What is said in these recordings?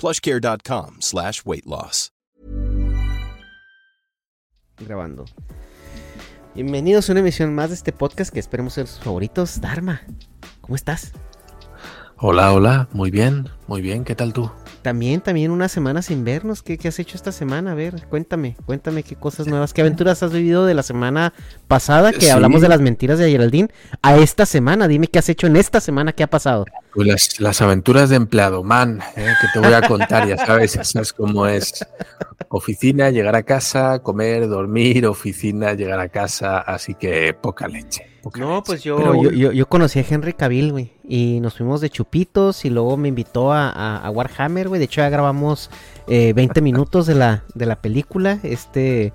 plushcare.com slash weight loss. Grabando. Bienvenidos a una emisión más de este podcast que esperemos ser sus favoritos. Dharma, ¿cómo estás? Hola, hola, muy bien, muy bien, ¿qué tal tú? También, también una semana sin vernos. ¿Qué, qué has hecho esta semana? A ver, cuéntame, cuéntame qué cosas nuevas, qué aventuras has vivido de la semana pasada que Sí. hablamos de las mentiras de Geraldine a esta semana. Dime qué has hecho en esta semana, qué ha pasado. Pues las, las aventuras de empleado, man, ¿eh? que te voy a contar, ya sabes, ya sabes cómo es. Oficina, llegar a casa, comer, dormir, oficina, llegar a casa, así que poca leche. Poca No, pues yo, Pero yo, yo, yo conocí a Henry Cavill, güey. Y nos fuimos de chupitos y luego me invitó a, a- a Warhammer, güey. De hecho, ya grabamos eh, 20 minutos de la, de la película. Este.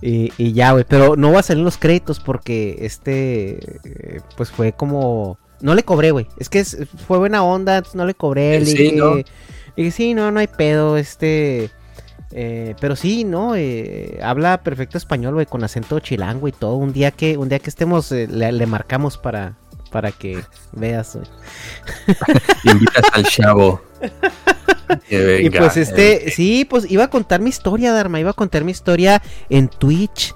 Y, y ya, güey. Pero no va a salir los créditos porque este. eh, pues fue como. No le cobré, güey. Es que es- fue buena onda, no le cobré. Le Sí, dije, ¿no? le dije, sí, no, no hay pedo. Este. Eh, pero sí, ¿no? Eh, habla perfecto español, güey, con acento chilango y todo. Un día que, un día que estemos, eh, le, le marcamos para, para que veas, güey. Invitas al chavo. Que Y venga, pues este, sí, pues iba a contar mi historia, Dharma, iba a contar mi historia en Twitch,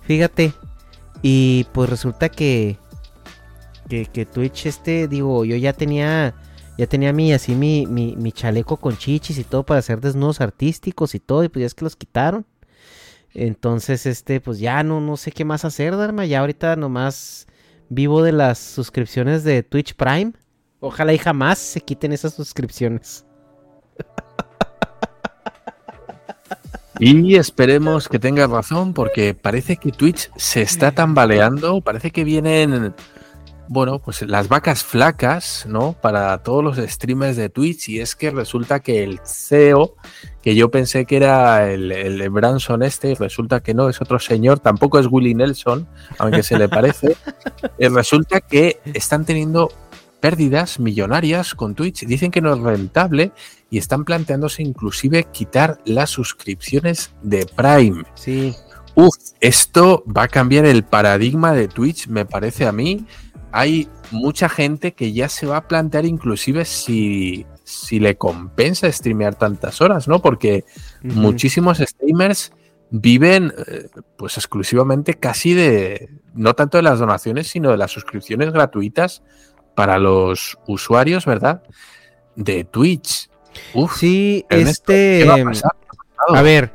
fíjate. Y pues resulta que, que, que Twitch, este, digo, yo ya tenía, ya tenía mi, así mi, mi, mi chaleco con chichis y todo para hacer desnudos artísticos y todo, y pues ya es que los quitaron. Entonces, este, pues ya no, no sé qué más hacer, Dharma, ya ahorita nomás vivo de las suscripciones de Twitch Prime. Ojalá y jamás se quiten esas suscripciones. Y esperemos que tengas razón, porque parece que Twitch se está tambaleando, parece que vienen, bueno, pues las vacas flacas, ¿no? Para todos los streamers de Twitch, y es que resulta que el CEO, que yo pensé que era el, el Branson este, y resulta que no, es otro señor, tampoco es Willie Nelson, aunque se le parece, eh, resulta que están teniendo pérdidas millonarias con Twitch, dicen que no es rentable y están planteándose inclusive quitar las suscripciones de Prime. Sí. Uf, esto va a cambiar el paradigma de Twitch, me parece a mí. Hay mucha gente que ya se va a plantear inclusive si, si le compensa streamear tantas horas, ¿no? Porque muchísimos streamers viven eh, pues exclusivamente casi de, no tanto de las donaciones, sino de las suscripciones gratuitas para los usuarios, ¿verdad? De Twitch. Uf, Sí, Ernesto, este. ¿qué va a. A ver,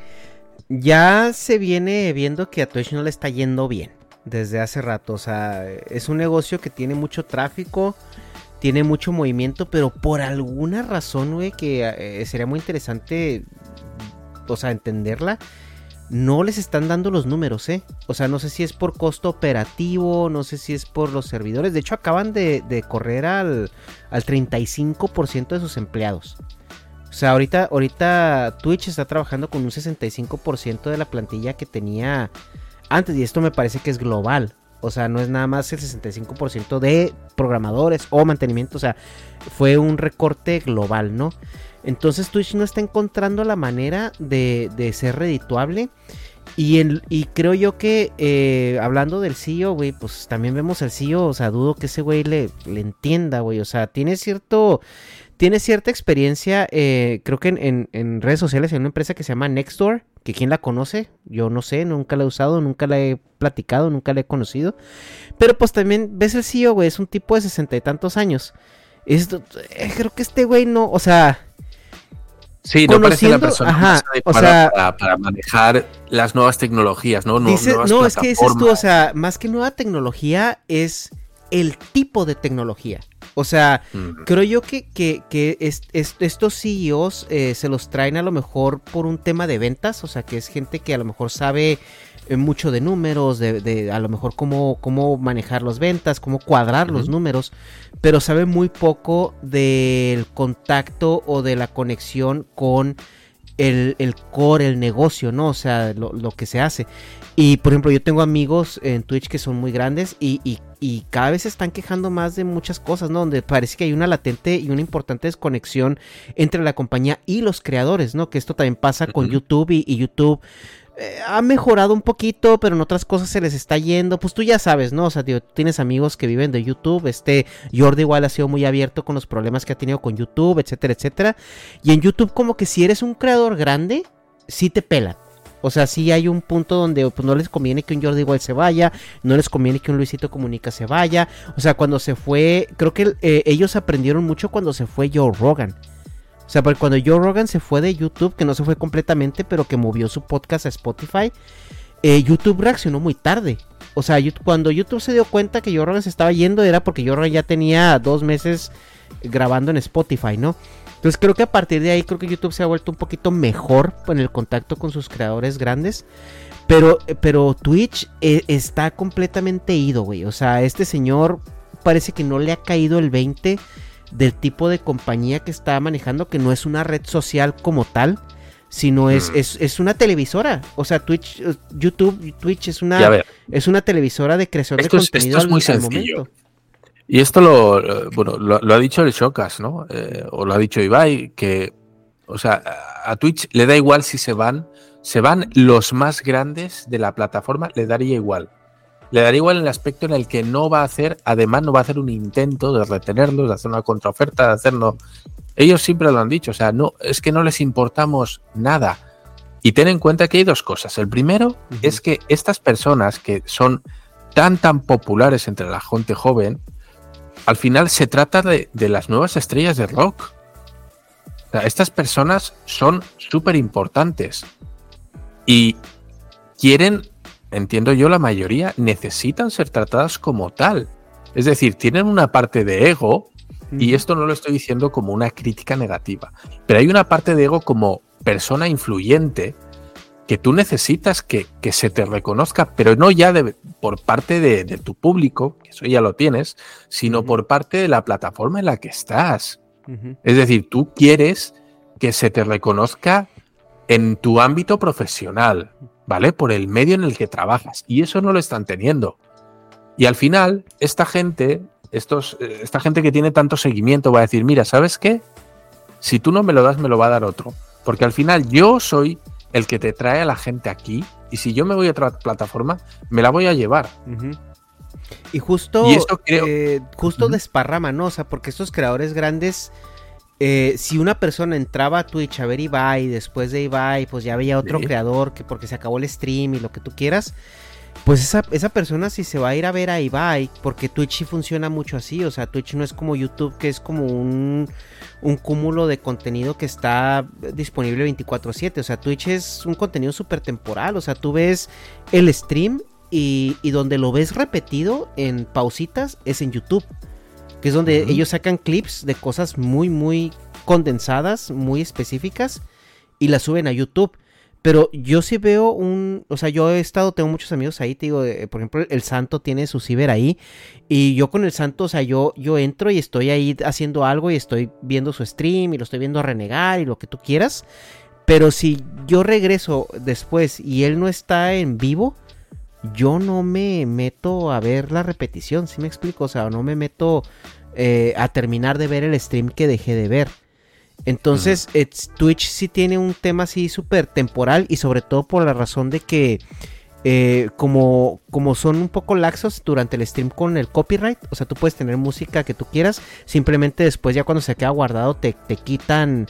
ya se viene viendo que a Twitch no le está yendo bien desde hace rato. O sea, es un negocio que tiene mucho tráfico, tiene mucho movimiento, pero por alguna razón, güey, que eh, sería muy interesante, o sea, entenderla. No les están dando los números, ¿eh? O sea, no sé si es por costo operativo, no sé si es por los servidores. De hecho, acaban de, correr al, al 35% de sus empleados. O sea, ahorita, ahorita Twitch está trabajando con un 65% de la plantilla que tenía antes. Y esto me parece que es global. O sea, no es nada más el 65% de programadores o mantenimiento. O sea, fue un recorte global, ¿no? Entonces Twitch no está encontrando la manera de, de ser redituable. Y, y creo yo que eh, hablando del CEO, güey, pues también vemos al CEO, o sea, dudo que ese güey le, le entienda, güey. O sea, tiene cierto tiene cierta experiencia, eh, creo que en, redes sociales, en una empresa que se llama Nextdoor, que quién la conoce, yo no sé, nunca la he usado, nunca la he platicado, nunca la he conocido. Pero pues también ves el CEO, güey, es un tipo de sesenta y tantos años. Esto, eh, creo que este güey no, o sea... Sí, no parece la persona ajá, o sea, para, manejar las nuevas tecnologías, ¿no? no, no es que dices tú, o sea, más que nueva tecnología es el tipo de tecnología. O sea, creo yo que, que, estos CEOs eh, se los traen a lo mejor por un tema de ventas, o sea, que es gente que a lo mejor sabe eh, mucho de números, de, a lo mejor cómo, cómo manejar las ventas, cómo cuadrar los números, pero sabe muy poco del contacto o de la conexión con el, el core, el negocio, ¿no? O sea, lo, lo, que se hace. Y por ejemplo, yo tengo amigos en Twitch que son muy grandes y, y y cada vez se están quejando más de muchas cosas, ¿no? Donde parece que hay una latente y una importante desconexión entre la compañía y los creadores, ¿no? Que esto también pasa con YouTube y, YouTube eh, ha mejorado un poquito, pero en otras cosas se les está yendo. Pues tú ya sabes, ¿no? O sea, tío, tienes amigos que viven de YouTube. Este Jordi igual ha sido muy abierto con los problemas que ha tenido con YouTube, etcétera, etcétera. Y en YouTube como que si eres un creador grande, sí te pelan. O sea, sí hay un punto donde pues, no les conviene que un Jordi igual se vaya, no les conviene que un Luisito Comunica se vaya. O sea, cuando se fue, creo que eh, ellos aprendieron mucho cuando se fue Joe Rogan. O sea, porque cuando Joe Rogan se fue de YouTube, que no se fue completamente, pero que movió su podcast a Spotify, eh, YouTube reaccionó muy tarde. O sea, cuando YouTube se dio cuenta que Joe Rogan se estaba yendo, era porque Joe Rogan ya tenía dos meses grabando en Spotify, ¿no? Entonces creo que a partir de ahí creo que YouTube se ha vuelto un poquito mejor en el contacto con sus creadores grandes. Pero, pero Twitch eh, está completamente ido, güey. O sea, este señor parece que no le ha caído el 20 del tipo de compañía que está manejando, que no es una red social como tal, sino es, mm. es, una televisora. O sea, Twitch, eh, YouTube, Twitch es una, es una televisora de creación de contenido. Esto es muy sencillo. Y esto lo, bueno, lo, ha dicho el Shokas, ¿no? Eh, o lo ha dicho Ibai, que, o sea, a Twitch le da igual si se van, se van los más grandes de la plataforma, le daría igual. Le daría igual el aspecto en el que no va a hacer, además no va a hacer un intento de retenerlos, de hacer una contraoferta, de hacernos. Ellos siempre lo han dicho, o sea, no, es que no les importamos nada. Y ten en cuenta que hay dos cosas. El primero es que estas personas que son tan tan populares entre la gente joven, al final se trata de, las nuevas estrellas de rock. estas personas son súper importantes y quieren, entiendo yo, la mayoría necesitan ser tratadas como tal. Es decir, tienen una parte de ego, y esto no lo estoy diciendo como una crítica negativa, pero hay una parte de ego como persona influyente que tú necesitas que, se te reconozca, pero no ya por parte de, tu público, que eso ya lo tienes, sino por parte de la plataforma en la que estás. Es decir, tú quieres que se te reconozca en tu ámbito profesional, ¿vale? Por el medio en el que trabajas. Y eso no lo están teniendo. Y al final, esta gente, estos, eh, esta gente que tiene tanto seguimiento va a decir, mira, ¿sabes qué? Si tú no me lo das, me lo va a dar otro. Porque al final yo soy el que te trae a la gente aquí. Y si yo me voy a otra plataforma, me la voy a llevar. Y justo, eh, justo desparrama, ¿no? O sea, porque estos creadores grandes, eh, si una persona entraba a Twitch a ver Ibai, después de Ibai, pues ya veía otro creador que porque se acabó el stream y lo que tú quieras, pues esa, esa, persona si se va a ir a ver a Ibai, porque Twitch sí funciona mucho así, o sea, Twitch no es como YouTube, que es como un, un cúmulo de contenido que está disponible 24/7, o sea, Twitch es un contenido súper temporal, o sea, tú ves el stream y, y, donde lo ves repetido en pausitas es en YouTube, que es donde ellos sacan clips de cosas muy, muy condensadas, muy específicas y las suben a YouTube. Pero yo sí veo un, o sea, yo he estado, tengo muchos amigos ahí, te digo, eh, por ejemplo, el Santo tiene su ciber ahí y yo con el Santo, o sea, yo, yo entro y estoy ahí haciendo algo y estoy viendo su stream y lo estoy viendo renegar y lo que tú quieras. Pero si yo regreso después y él no está en vivo, yo no me meto a ver la repetición, ¿sí me explico? O sea, no me meto eh, a terminar de ver el stream que dejé de ver. Entonces, Twitch sí tiene un tema así súper temporal y sobre todo por la razón de que eh, como, como son un poco laxos durante el stream con el copyright, o sea, tú puedes tener música que tú quieras, simplemente después ya cuando se queda guardado te, te quitan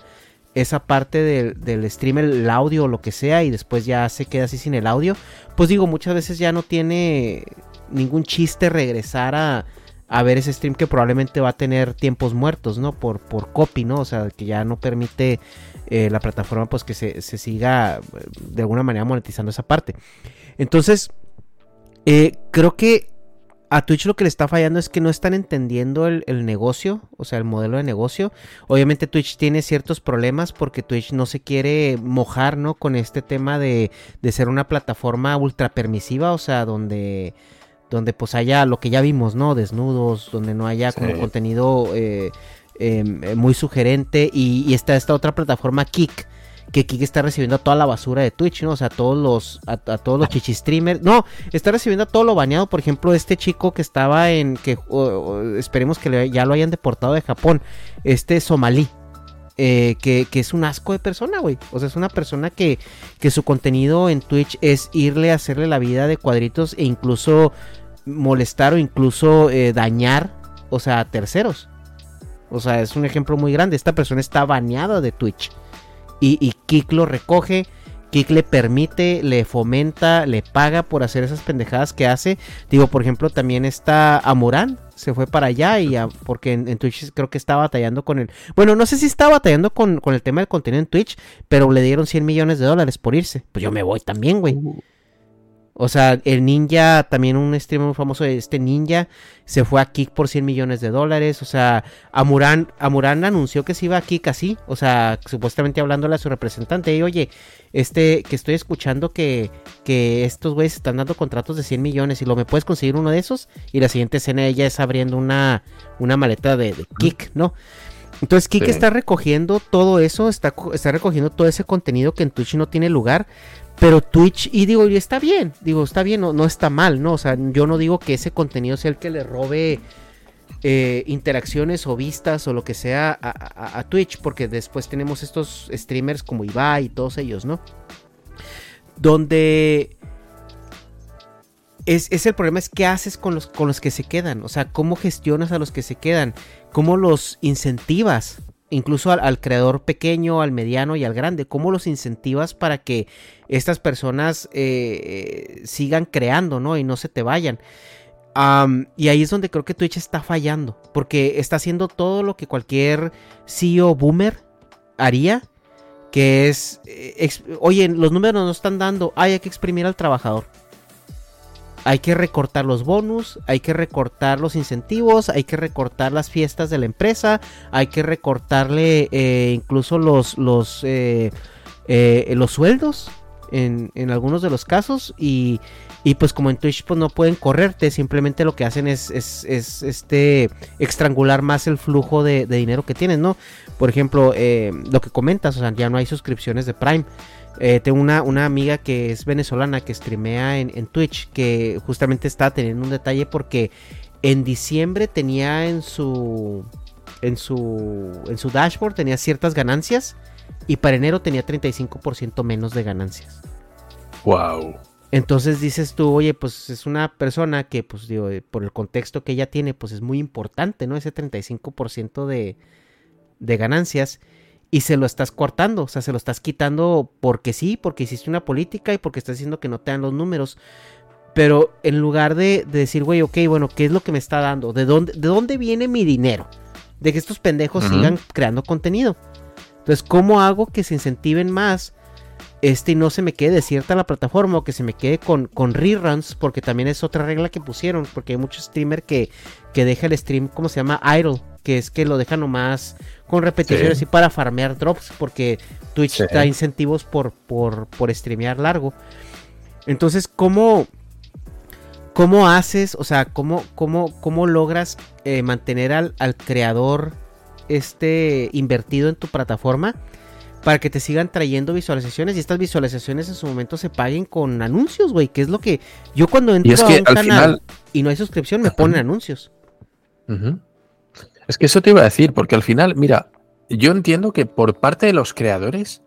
esa parte del, del, stream, el audio o lo que sea, y después ya se queda así sin el audio, pues digo, muchas veces ya no tiene ningún chiste regresar a, a ver ese stream que probablemente va a tener tiempos muertos, ¿no? Por, por copy, ¿no? O sea, que ya no permite eh, la plataforma pues que se, siga eh, de alguna manera monetizando esa parte. Entonces, eh, creo que a Twitch lo que le está fallando es que no están entendiendo el, negocio, o sea, el modelo de negocio. Obviamente Twitch tiene ciertos problemas porque Twitch no se quiere mojar, ¿no? Con este tema de, de ser una plataforma ultra permisiva, o sea, donde donde pues haya lo que ya vimos, ¿no? Desnudos, donde no haya como contenido eh, em, eh, muy sugerente. Y, está esta otra plataforma, Kik, que Kik está recibiendo toda la basura de Twitch, ¿no? O sea, todos los, a, todos los chichistreamers. No, está recibiendo todo lo baneado. Por ejemplo, este chico que estaba en, que esperemos que ya lo hayan deportado de Japón, este somalí. Eh, que, es un asco de persona, güey. O sea, es una persona que, que su contenido en Twitch es irle a hacerle la vida de cuadritos e incluso molestar o incluso eh, dañar, o sea, a terceros. O sea, es un ejemplo muy grande. Esta persona está baneada de Twitch. Y, y Kik lo recoge. Kik le permite, le fomenta, le paga por hacer esas pendejadas que hace. Digo, por ejemplo, también está Amurán, se fue para allá y porque en, Twitch creo que estaba batallando con el... Bueno, no sé si estaba batallando con, con, el tema del contenido en Twitch, pero le dieron 100 millones de dólares por irse. Pues yo me voy también, güey. O sea, el ninja, también un streamer muy famoso, este ninja, se fue a Kik por 100 millones de dólares. O sea, Amuran, Amuran anunció que se iba a Kik así. O sea, supuestamente hablándole a su representante. Y oye, este, que estoy escuchando que, que estos güeyes están dando contratos de 100 millones. Y lo me puedes conseguir uno de esos. Y la siguiente escena ella es abriendo una, una maleta de, Kik, ¿no? Entonces Kik está recogiendo todo eso, está, está recogiendo todo ese contenido que en Twitch no tiene lugar. Pero Twitch, y digo, y está bien, digo, está bien, no, no está mal, ¿no? O sea, yo no digo que ese contenido sea el que le robe eh, interacciones o vistas o lo que sea a, Twitch, porque después tenemos estos streamers como Ibai y todos ellos, ¿no? Donde es, es, el problema es qué haces con los, con los que se quedan, o sea, cómo gestionas a los que se quedan, cómo los incentivas, incluso al, creador pequeño, al mediano y al grande, cómo los incentivas para que estas personas eh, sigan creando, ¿no? Y no se te vayan. y ahí es donde creo que Twitch está fallando, porque está haciendo todo lo que cualquier CEO boomer haría, que es, eh, oye, los números no están dando, hay que exprimir al trabajador hay que recortar los bonus, hay que recortar los incentivos, hay que recortar las fiestas de la empresa, hay que recortarle eh, incluso los, los, eh, eh, los sueldos en, algunos de los casos y, pues como en Twitch pues no pueden correrte, simplemente lo que hacen es, es, este estrangular más el flujo de, dinero que tienes, ¿no? Por ejemplo, lo que comentas, o sea, ya no hay suscripciones de Prime. Eh, tengo una, una, amiga que es venezolana que streamea en, Twitch, que justamente está teniendo un detalle porque en diciembre tenía en su, en su, en su dashboard tenía ciertas ganancias y para enero tenía 35% menos de ganancias. Wow. Entonces dices tú, oye, pues es una persona que, pues digo, eh, por el contexto que ella tiene, pues es muy importante, ¿no? Ese 35% de, de ganancias y se lo estás cortando, o sea, se lo estás quitando porque sí, porque hiciste una política y porque estás diciendo que no te dan los números. Pero en lugar de, decir, güey, ok, bueno, ¿qué es lo que me está dando? ¿De dónde, ¿De dónde viene mi dinero? De que estos pendejos sigan creando contenido. Entonces, ¿cómo hago que se incentiven más este y no se me quede desierta la plataforma o que se me quede con, con reruns? Porque también es otra regla que pusieron, porque hay muchos streamers que, que deja el stream, ¿cómo se llama? Idle, que es que lo deja nomás con repeticiones y para farmear drops, porque Twitch Sí. da incentivos por, por, por streamear largo. Entonces, ¿cómo, cómo haces, o sea, cómo, cómo, cómo logras eh, mantener al, al creador este invertido en tu plataforma para que te sigan trayendo visualizaciones y estas visualizaciones en su momento se paguen con anuncios, güey? Que es lo que yo cuando entro Y es a un al canal final, y no hay suscripción me ponen anuncios. Es que eso te iba a decir, porque al final, mira, yo entiendo que por parte de los creadores,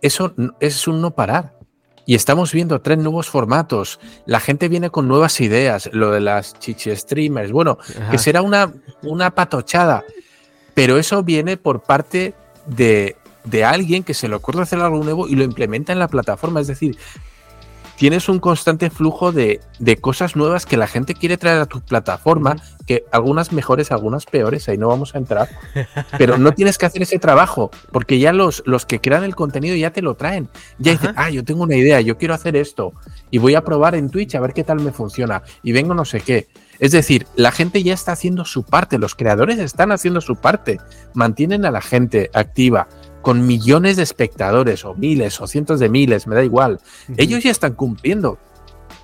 eso es un no parar. Y estamos viendo tres nuevos formatos. La gente viene con nuevas ideas. Lo de las chichi streamers. Bueno, Ajá. que será una, una patochada. Pero eso viene por parte de, de alguien que se le ocurre hacer algo nuevo y lo implementa en la plataforma. Es decir, tienes un constante flujo de, de cosas nuevas que la gente quiere traer a tu plataforma, que algunas mejores, algunas peores, ahí no vamos a entrar. Pero no tienes que hacer ese trabajo, porque ya los, los que crean el contenido ya te lo traen. Ya dicen, ah, yo tengo una idea, yo quiero hacer esto, y voy a probar en Twitch a ver qué tal me funciona, y vengo no sé qué. Es decir, la gente ya está haciendo su parte, los creadores están haciendo su parte, mantienen a la gente activa, con millones de espectadores, o miles, o cientos de miles, me da igual. Ellos ya están cumpliendo.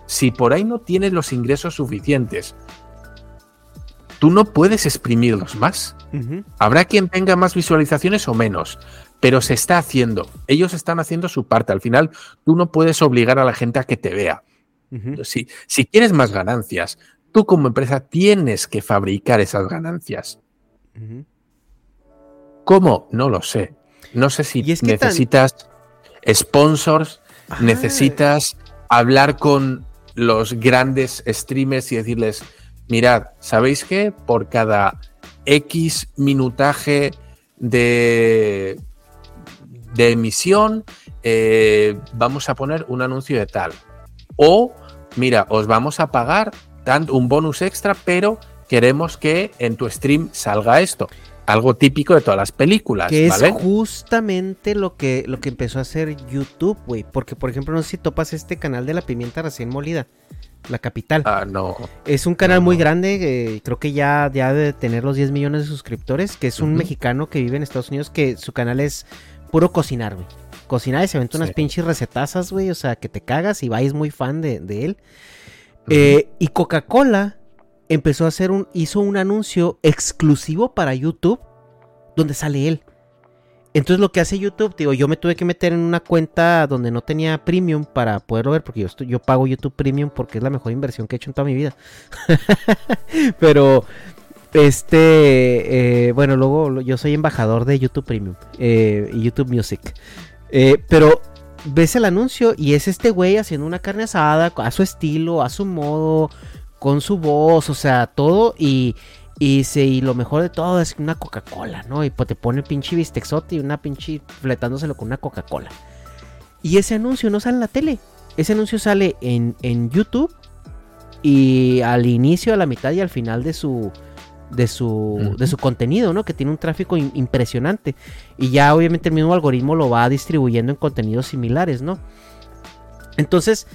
Si por ahí no tienes los ingresos suficientes, tú no puedes exprimirlos más. Habrá quien tenga más visualizaciones o menos, pero se está haciendo. Ellos están haciendo su parte. Al final, tú no puedes obligar a la gente a que te vea. Si, si quieres más ganancias, tú como empresa tienes que fabricar esas ganancias. ¿Cómo? No lo sé. No sé si Y es que tan- necesitas sponsors, Ah. necesitas hablar con los grandes streamers y decirles, mirad, ¿sabéis qué? Por cada X minutaje de, de emisión, eh, vamos a poner un anuncio de tal. O, mira, os vamos a pagar tan- un bonus extra, pero queremos que en tu stream salga esto. Algo típico de todas las películas, Que es justamente lo que, lo que empezó a hacer YouTube, güey. Porque, por ejemplo, no sé si topas este canal de la pimienta recién molida. La capital. Ah, no. es un canal no, muy no. grande. eh, creo que ya, ya debe tener los 10 millones de suscriptores. Que es un mexicano que vive en Estados Unidos. Que su canal es puro cocinar, güey. Cocinar y se aventa unas Sí. pinches recetazas, güey. O sea, que te cagas y va y es muy fan de, de él. Eh, y Coca-Cola empezó a hacer un, hizo un anuncio exclusivo para YouTube donde sale él. Entonces lo que hace YouTube, digo, yo me tuve que meter en una cuenta donde no tenía premium para poderlo ver, porque yo, yo pago YouTube Premium porque es la mejor inversión que he hecho en toda mi vida. Pero, este, eh, bueno, luego yo soy embajador de YouTube Premium eh, y YouTube Music. Pero ves el anuncio y es este güey haciendo una carne asada a su estilo, a su modo, con su voz, o sea, todo y... Y, se, y lo mejor de todo es una Coca-Cola, ¿no? Y pues te pone pinche bistexote y una pinche fletándoselo con una Coca-Cola. Y ese anuncio no sale en la tele. Ese anuncio sale en, en YouTube y al inicio, a la mitad y al final de su de su, de su contenido, ¿no? Que tiene un tráfico im- impresionante. Y ya obviamente el mismo algoritmo lo va distribuyendo en contenidos similares, ¿no? Entonces,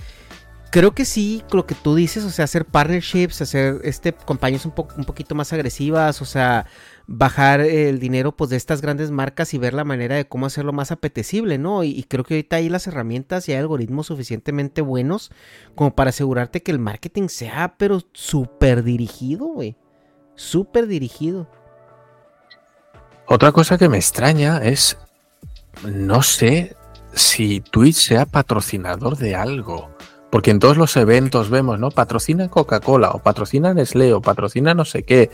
creo que sí, lo que tú dices, o sea, hacer partnerships, hacer este campañas un, po- un poquito más agresivas, o sea, bajar el dinero pues de estas grandes marcas y ver la manera de cómo hacerlo más apetecible, ¿no? Y, y creo que ahorita hay las herramientas y hay algoritmos suficientemente buenos como para asegurarte que el marketing sea, pero súper dirigido, güey. Súper dirigido. Otra cosa que me extraña es, no sé si Twitch sea patrocinador de algo. Porque en todos los eventos vemos, ¿no? Patrocina Coca-Cola o patrocina Nestlé o patrocina no sé qué.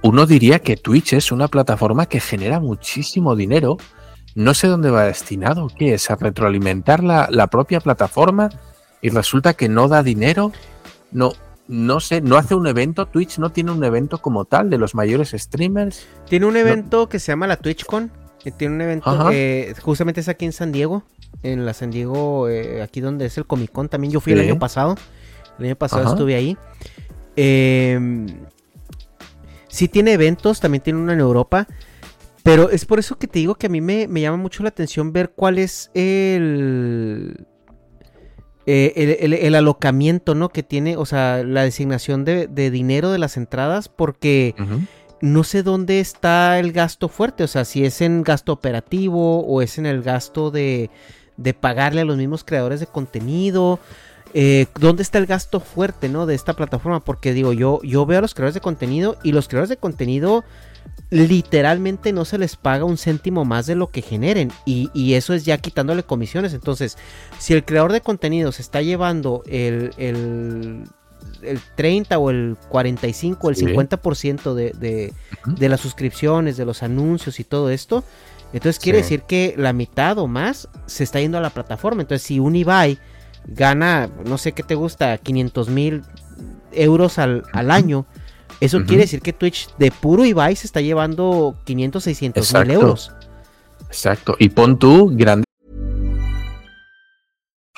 Uno diría que Twitch es una plataforma que genera muchísimo dinero. No sé dónde va destinado. ¿Qué es? ¿A retroalimentar la, la propia plataforma? Y resulta que no da dinero. No, no sé, no hace un evento. Twitch no tiene un evento como tal de los mayores streamers. Tiene un evento que se llama la TwitchCon. que tiene un evento, eh, justamente es aquí en San Diego. En la San Diego, eh, aquí donde es el Comic Con también. Yo fui el año pasado. El año pasado Ajá. estuve ahí. Eh, sí tiene eventos, también tiene uno en Europa. Pero es por eso que te digo que a mí me, me llama mucho la atención ver cuál es el, eh, el, el- el alocamiento, ¿no? Que tiene, o sea, la designación de, de dinero de las entradas, porque no sé dónde está el gasto fuerte, o sea, si es en gasto operativo o es en el gasto de, de pagarle a los mismos creadores de contenido. Eh, ¿Dónde está el gasto fuerte, no? De esta plataforma. Porque digo, yo, yo veo a los creadores de contenido y los creadores de contenido literalmente no se les paga un céntimo más de lo que generen. Y, eso es ya quitándole comisiones. Entonces, si el creador de contenido se está llevando el, el, 30 o el 45 o el 50% de, de, de, las suscripciones, de los anuncios y todo esto, entonces quiere decir que la mitad o más se está yendo a la plataforma. Entonces, si un Ibai gana, no sé qué te gusta, 500 mil euros al, al año eso quiere decir que Twitch de puro Ibai se está llevando 500, 600 mil euros. Exacto. Y pon tú grande.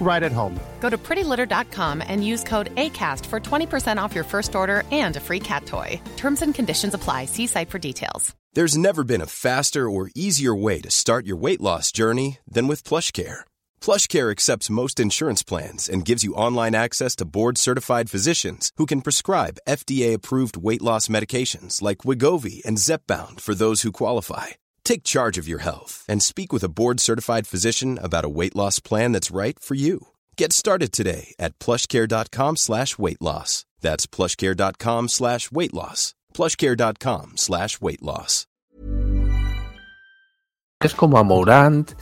right at home. Go to prettylitter.com and use code ACAST for 20% off your first order and a free cat toy. Terms and conditions apply. See site for details. There's never been a faster or easier way to start your weight loss journey than with PlushCare. PlushCare accepts most insurance plans and gives you online access to board-certified physicians who can prescribe FDA-approved weight loss medications like Wigovi and Zepbound for those who qualify. Take charge of your health and speak with a board-certified physician about a weight loss plan that's right for you. Get started today at plushcare.com slash weight loss. That's plushcare.com slash weight loss. plushcare.com slash weight loss. Es como a Mourant,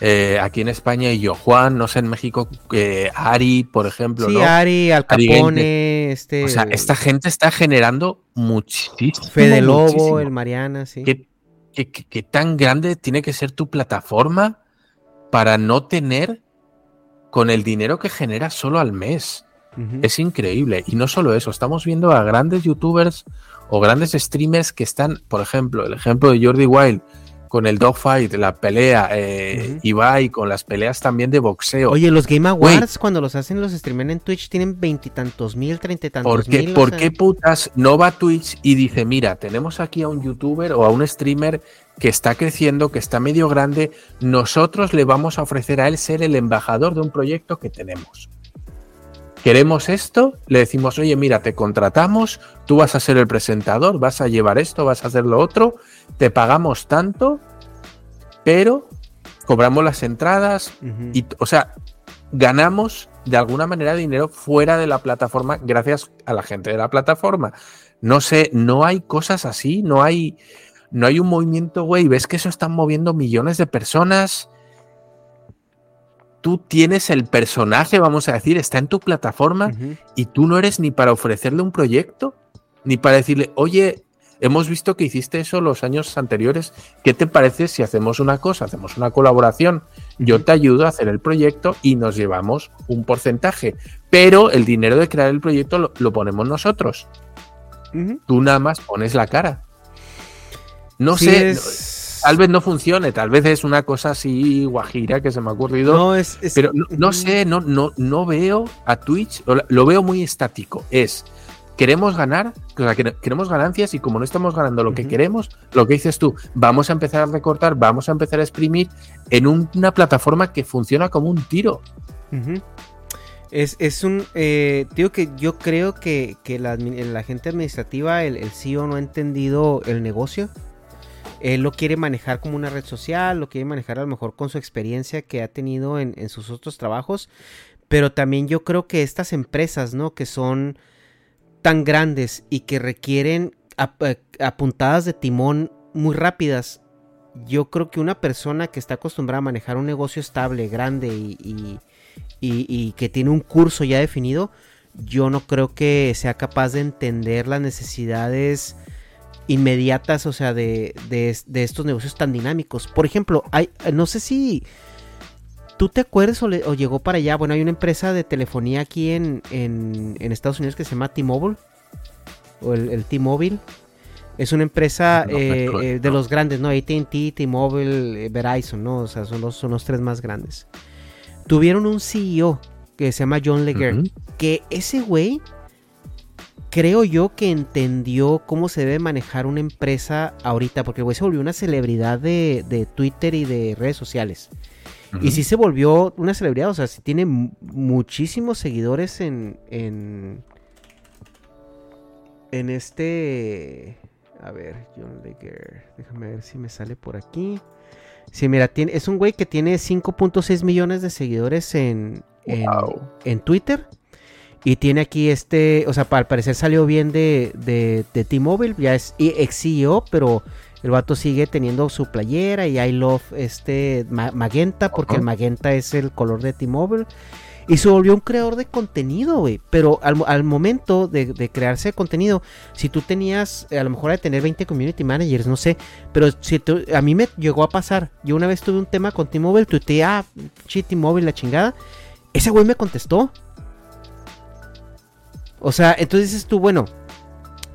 eh, aquí en España y yo Juan, no sé, en México, eh, Ari, por ejemplo. Sí, ¿no? Ari, Al Capone, este... O sea, esta gente está generando muchísimo. Fede Lobo, el Mariana, sí. ¿Qué, qué, qué tan grande tiene que ser tu plataforma para no tener con el dinero que genera solo al mes? Es increíble. Y no solo eso, estamos viendo a grandes youtubers o grandes streamers que están, por ejemplo, el ejemplo de Jordi Wild con el dogfight, la pelea, eh, Ibai con las peleas también de boxeo. Oye, los Game Awards cuando los hacen los streamers en Twitch tienen veintitantos mil, treinta y tantos ¿Por qué, mil. ¿Por qué putas no va a Twitch y dice, mira, tenemos aquí a un youtuber o a un streamer que está creciendo, que está medio grande, nosotros le vamos a ofrecer a él ser el embajador de un proyecto que tenemos? Queremos esto, le decimos, oye, mira, te contratamos, tú vas a ser el presentador, vas a llevar esto, vas a hacer lo otro, te pagamos tanto, pero cobramos las entradas y, o sea, ganamos de alguna manera dinero fuera de la plataforma gracias a la gente de la plataforma. No sé, no hay cosas así, no hay, no hay un movimiento, güey, ves que eso están moviendo millones de personas tú tienes el personaje, vamos a decir, está en tu plataforma y tú no eres ni para ofrecerle un proyecto, ni para decirle, oye, hemos visto que hiciste eso los años anteriores, ¿qué te parece si hacemos una cosa, hacemos una colaboración? Yo te ayudo a hacer el proyecto y nos llevamos un porcentaje, pero el dinero de crear el proyecto lo, ponemos nosotros. Tú nada más pones la cara. No sé. Tal vez no funcione, tal vez es una cosa así guajira que se me ha ocurrido. No, es, pero no, sé, no, no, no veo a Twitch, lo veo muy estático. Es, queremos ganar, o sea, queremos ganancias y como no estamos ganando lo que queremos, lo que dices tú, vamos a empezar a recortar, vamos a empezar a exprimir en una plataforma que funciona como un tiro. Es, un, eh, digo que yo creo que, la, gente administrativa, el, el CEO no ha entendido el negocio él lo quiere manejar como una red social, lo quiere manejar a lo mejor con su experiencia que ha tenido en, sus otros trabajos, pero también yo creo que estas empresas, ¿no? Que son tan grandes y que requieren eh, apuntadas de timón muy rápidas, yo creo que una persona que está acostumbrada a manejar un negocio estable, grande y, que tiene un curso ya definido, yo no creo que sea capaz de entender las necesidades inmediatas, o sea, de, de, estos negocios tan dinámicos. Por ejemplo, hay, no sé si tú te acuerdas o, llegó para allá, bueno, hay una empresa de telefonía aquí en, en, Estados Unidos que se llama T-Mobile, o el, T-Mobile. Es una empresa eh, eh, de los grandes, ¿no? ATT, T-Mobile, eh, Verizon, ¿no? O sea, son los, son los tres más grandes. Tuvieron un CEO que se llama John Leguer. Ujú. Que ese güey, creo yo que entendió cómo se debe manejar una empresa ahorita, porque el güey se volvió una celebridad de, de Twitter y de redes sociales. Y sí se volvió una celebridad, o sea, sí tiene mu- muchísimos seguidores en, en, en este... A ver, John Leguer, déjame ver si me sale por aquí. Sí, mira, tiene, es un güey que tiene 5.6 millones de seguidores en, en, Wow. en Twitter. Y tiene aquí este, o sea, al parecer salió bien de, de, de T-Mobile, ya es ex CEO, pero el vato sigue teniendo su playera y I love este ma- magenta, porque el magenta es el color de T-Mobile. Y se volvió un creador de contenido, güey. Pero al, al momento de, de crearse contenido, si tú tenías, eh, a lo mejor de tener 20 community managers, no sé. Pero si tú- a mí me llegó a pasar. Yo una vez tuve un tema con T-Mobile, tuiteé, ah, T-Mobile, la chingada. Ese güey me contestó. O sea, entonces dices tú, bueno,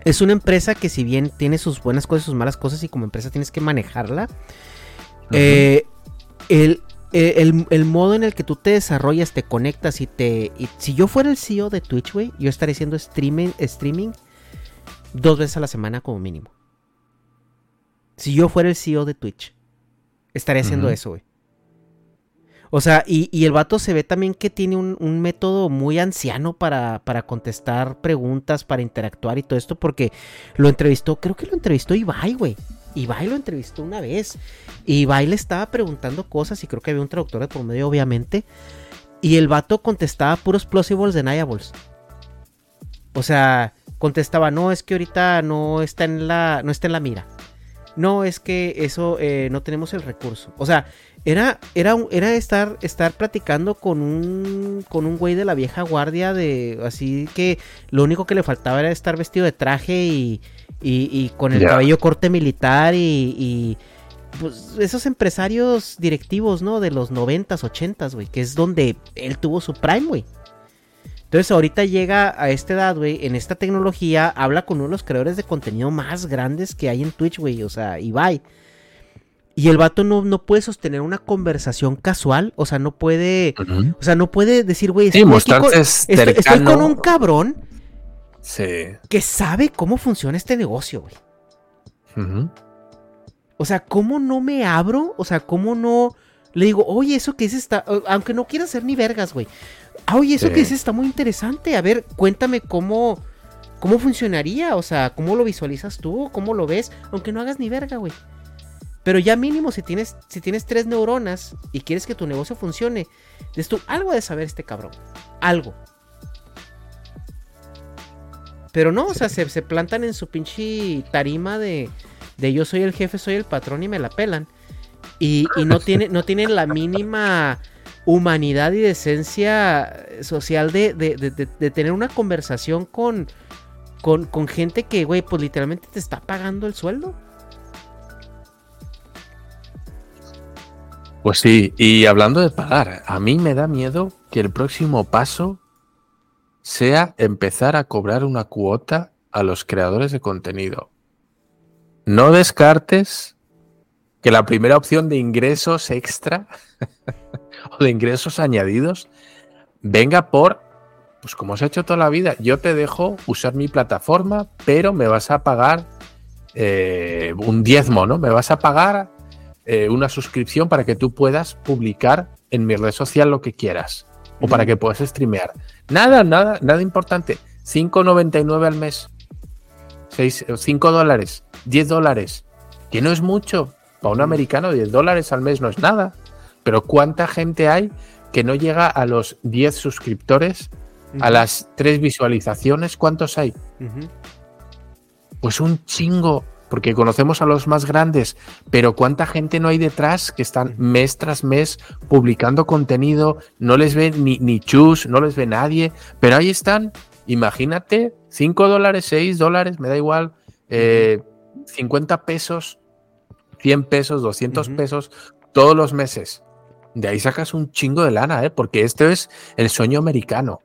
es una empresa que si bien tiene sus buenas cosas y sus malas cosas y como empresa tienes que manejarla, eh, el, eh, el- el modo en el que tú te desarrollas, te conectas y te... y si yo fuera el CEO de Twitch, güey, yo estaría haciendo streaming, streaming dos veces a la semana como mínimo. Si yo fuera el CEO de Twitch, estaría haciendo eso, güey. O sea, y, y el vato se ve también que tiene un, un método muy anciano para, para contestar preguntas, para interactuar y todo esto, porque lo entrevistó, creo que lo entrevistó Ibai, güey. Ibai lo entrevistó una vez. Y Ibai le estaba preguntando cosas y creo que había un traductor de por medio, obviamente. Y el vato contestaba puros plausibles deniables. O sea, contestaba, no, es que ahorita no está en la, no está en la mira. No, es que eso eh, no tenemos el recurso. O sea, era, era, un- era estar, estar platicando con un, con un güey de la vieja guardia de, así que lo único que le faltaba era estar vestido de traje y, y, y con el cabello corte militar y, y, pues esos empresarios directivos, ¿no? De los noventas, ochentas, güey, que es donde él tuvo su prime, güey. Entonces ahorita llega a esta edad, güey, en esta tecnología, habla con uno de los creadores de contenido más grandes que hay en Twitch, güey, o sea, Ibai. Y el vato no, no puede sostener una conversación casual, o sea, no puede, o sea, no puede decir, güey, Sí, estoy, mostrarse con, estoy- con un cabrón Sí. que sabe cómo funciona este negocio, güey. O sea, ¿cómo no me abro? O sea, ¿cómo no le digo, oye, eso que dices está, aunque no quiera hacer ni vergas, güey. Ah, oye, eso Sí. que dices está muy interesante. A ver, cuéntame cómo, cómo funcionaría, o sea, cómo lo visualizas tú, cómo lo ves, aunque no hagas ni verga, güey. Pero ya mínimo si tienes, si tienes tres neuronas y quieres que tu negocio funcione, dices tú, algo de saber este cabrón. Algo. Pero no, o sea, se, se plantan en su pinche tarima de, de yo soy el jefe, soy el patrón y me la pelan. Y, y no, tiene, no tienen la mínima humanidad y decencia social de, de- de- de- de tener una conversación con, con, con gente que, güey, pues literalmente te está pagando el sueldo. Pues sí, y hablando de pagar, a mí me da miedo que el próximo paso sea empezar a cobrar una cuota a los creadores de contenido. No descartes que la primera opción de ingresos extra o de ingresos añadidos venga por, pues como se ha hecho toda la vida, yo te dejo usar mi plataforma, pero me vas a pagar eh, un diezmo, ¿no? Me vas a pagar eh, una suscripción para que tú puedas publicar en mi red social lo que quieras o para que puedas streamear. Nada, nada, nada importante. 5,99 al mes. 5 dólares, 10 dólares. Que no es mucho. Para un americano 10 dólares al mes no es nada. Pero ¿cuánta gente hay que no llega a los 10 suscriptores? A las 3 visualizaciones, ¿cuántos hay? Pues un chingo, porque conocemos a los más grandes, pero ¿cuánta gente no hay detrás que están mes tras mes publicando contenido? No les ve ni, ni chus, no les ve nadie, pero ahí están. Imagínate, 5 dólares, 6 dólares, me da igual, eh, 50 pesos, 100 pesos, 200 Ujú. pesos todos los meses. De ahí sacas un chingo de lana, ¿eh? porque esto es el sueño americano.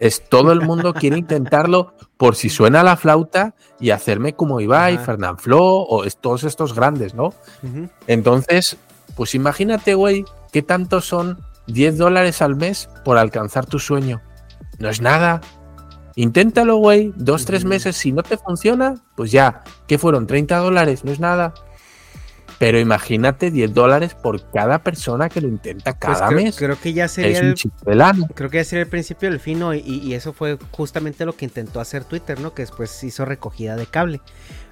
Es todo el mundo quiere intentarlo por si suena la flauta y hacerme como Ibai, Ajá. Fernán Flo o todos estos grandes, ¿no? Entonces, pues imagínate, güey, qué tantos son 10 dólares al mes por alcanzar tu sueño. No es nada. Inténtalo, güey. Dos, tres meses. Si no te funciona, pues ya. ¿Qué fueron? 30 dólares. No es nada. Pero imagínate 10 dólares por cada persona que lo intenta Pues cada creo, mes. creo que ya sería es un el, creo que ya sería el principio del fin, ¿no? Y, y eso fue justamente lo que intentó hacer Twitter, ¿no? Que después hizo recogida de cable.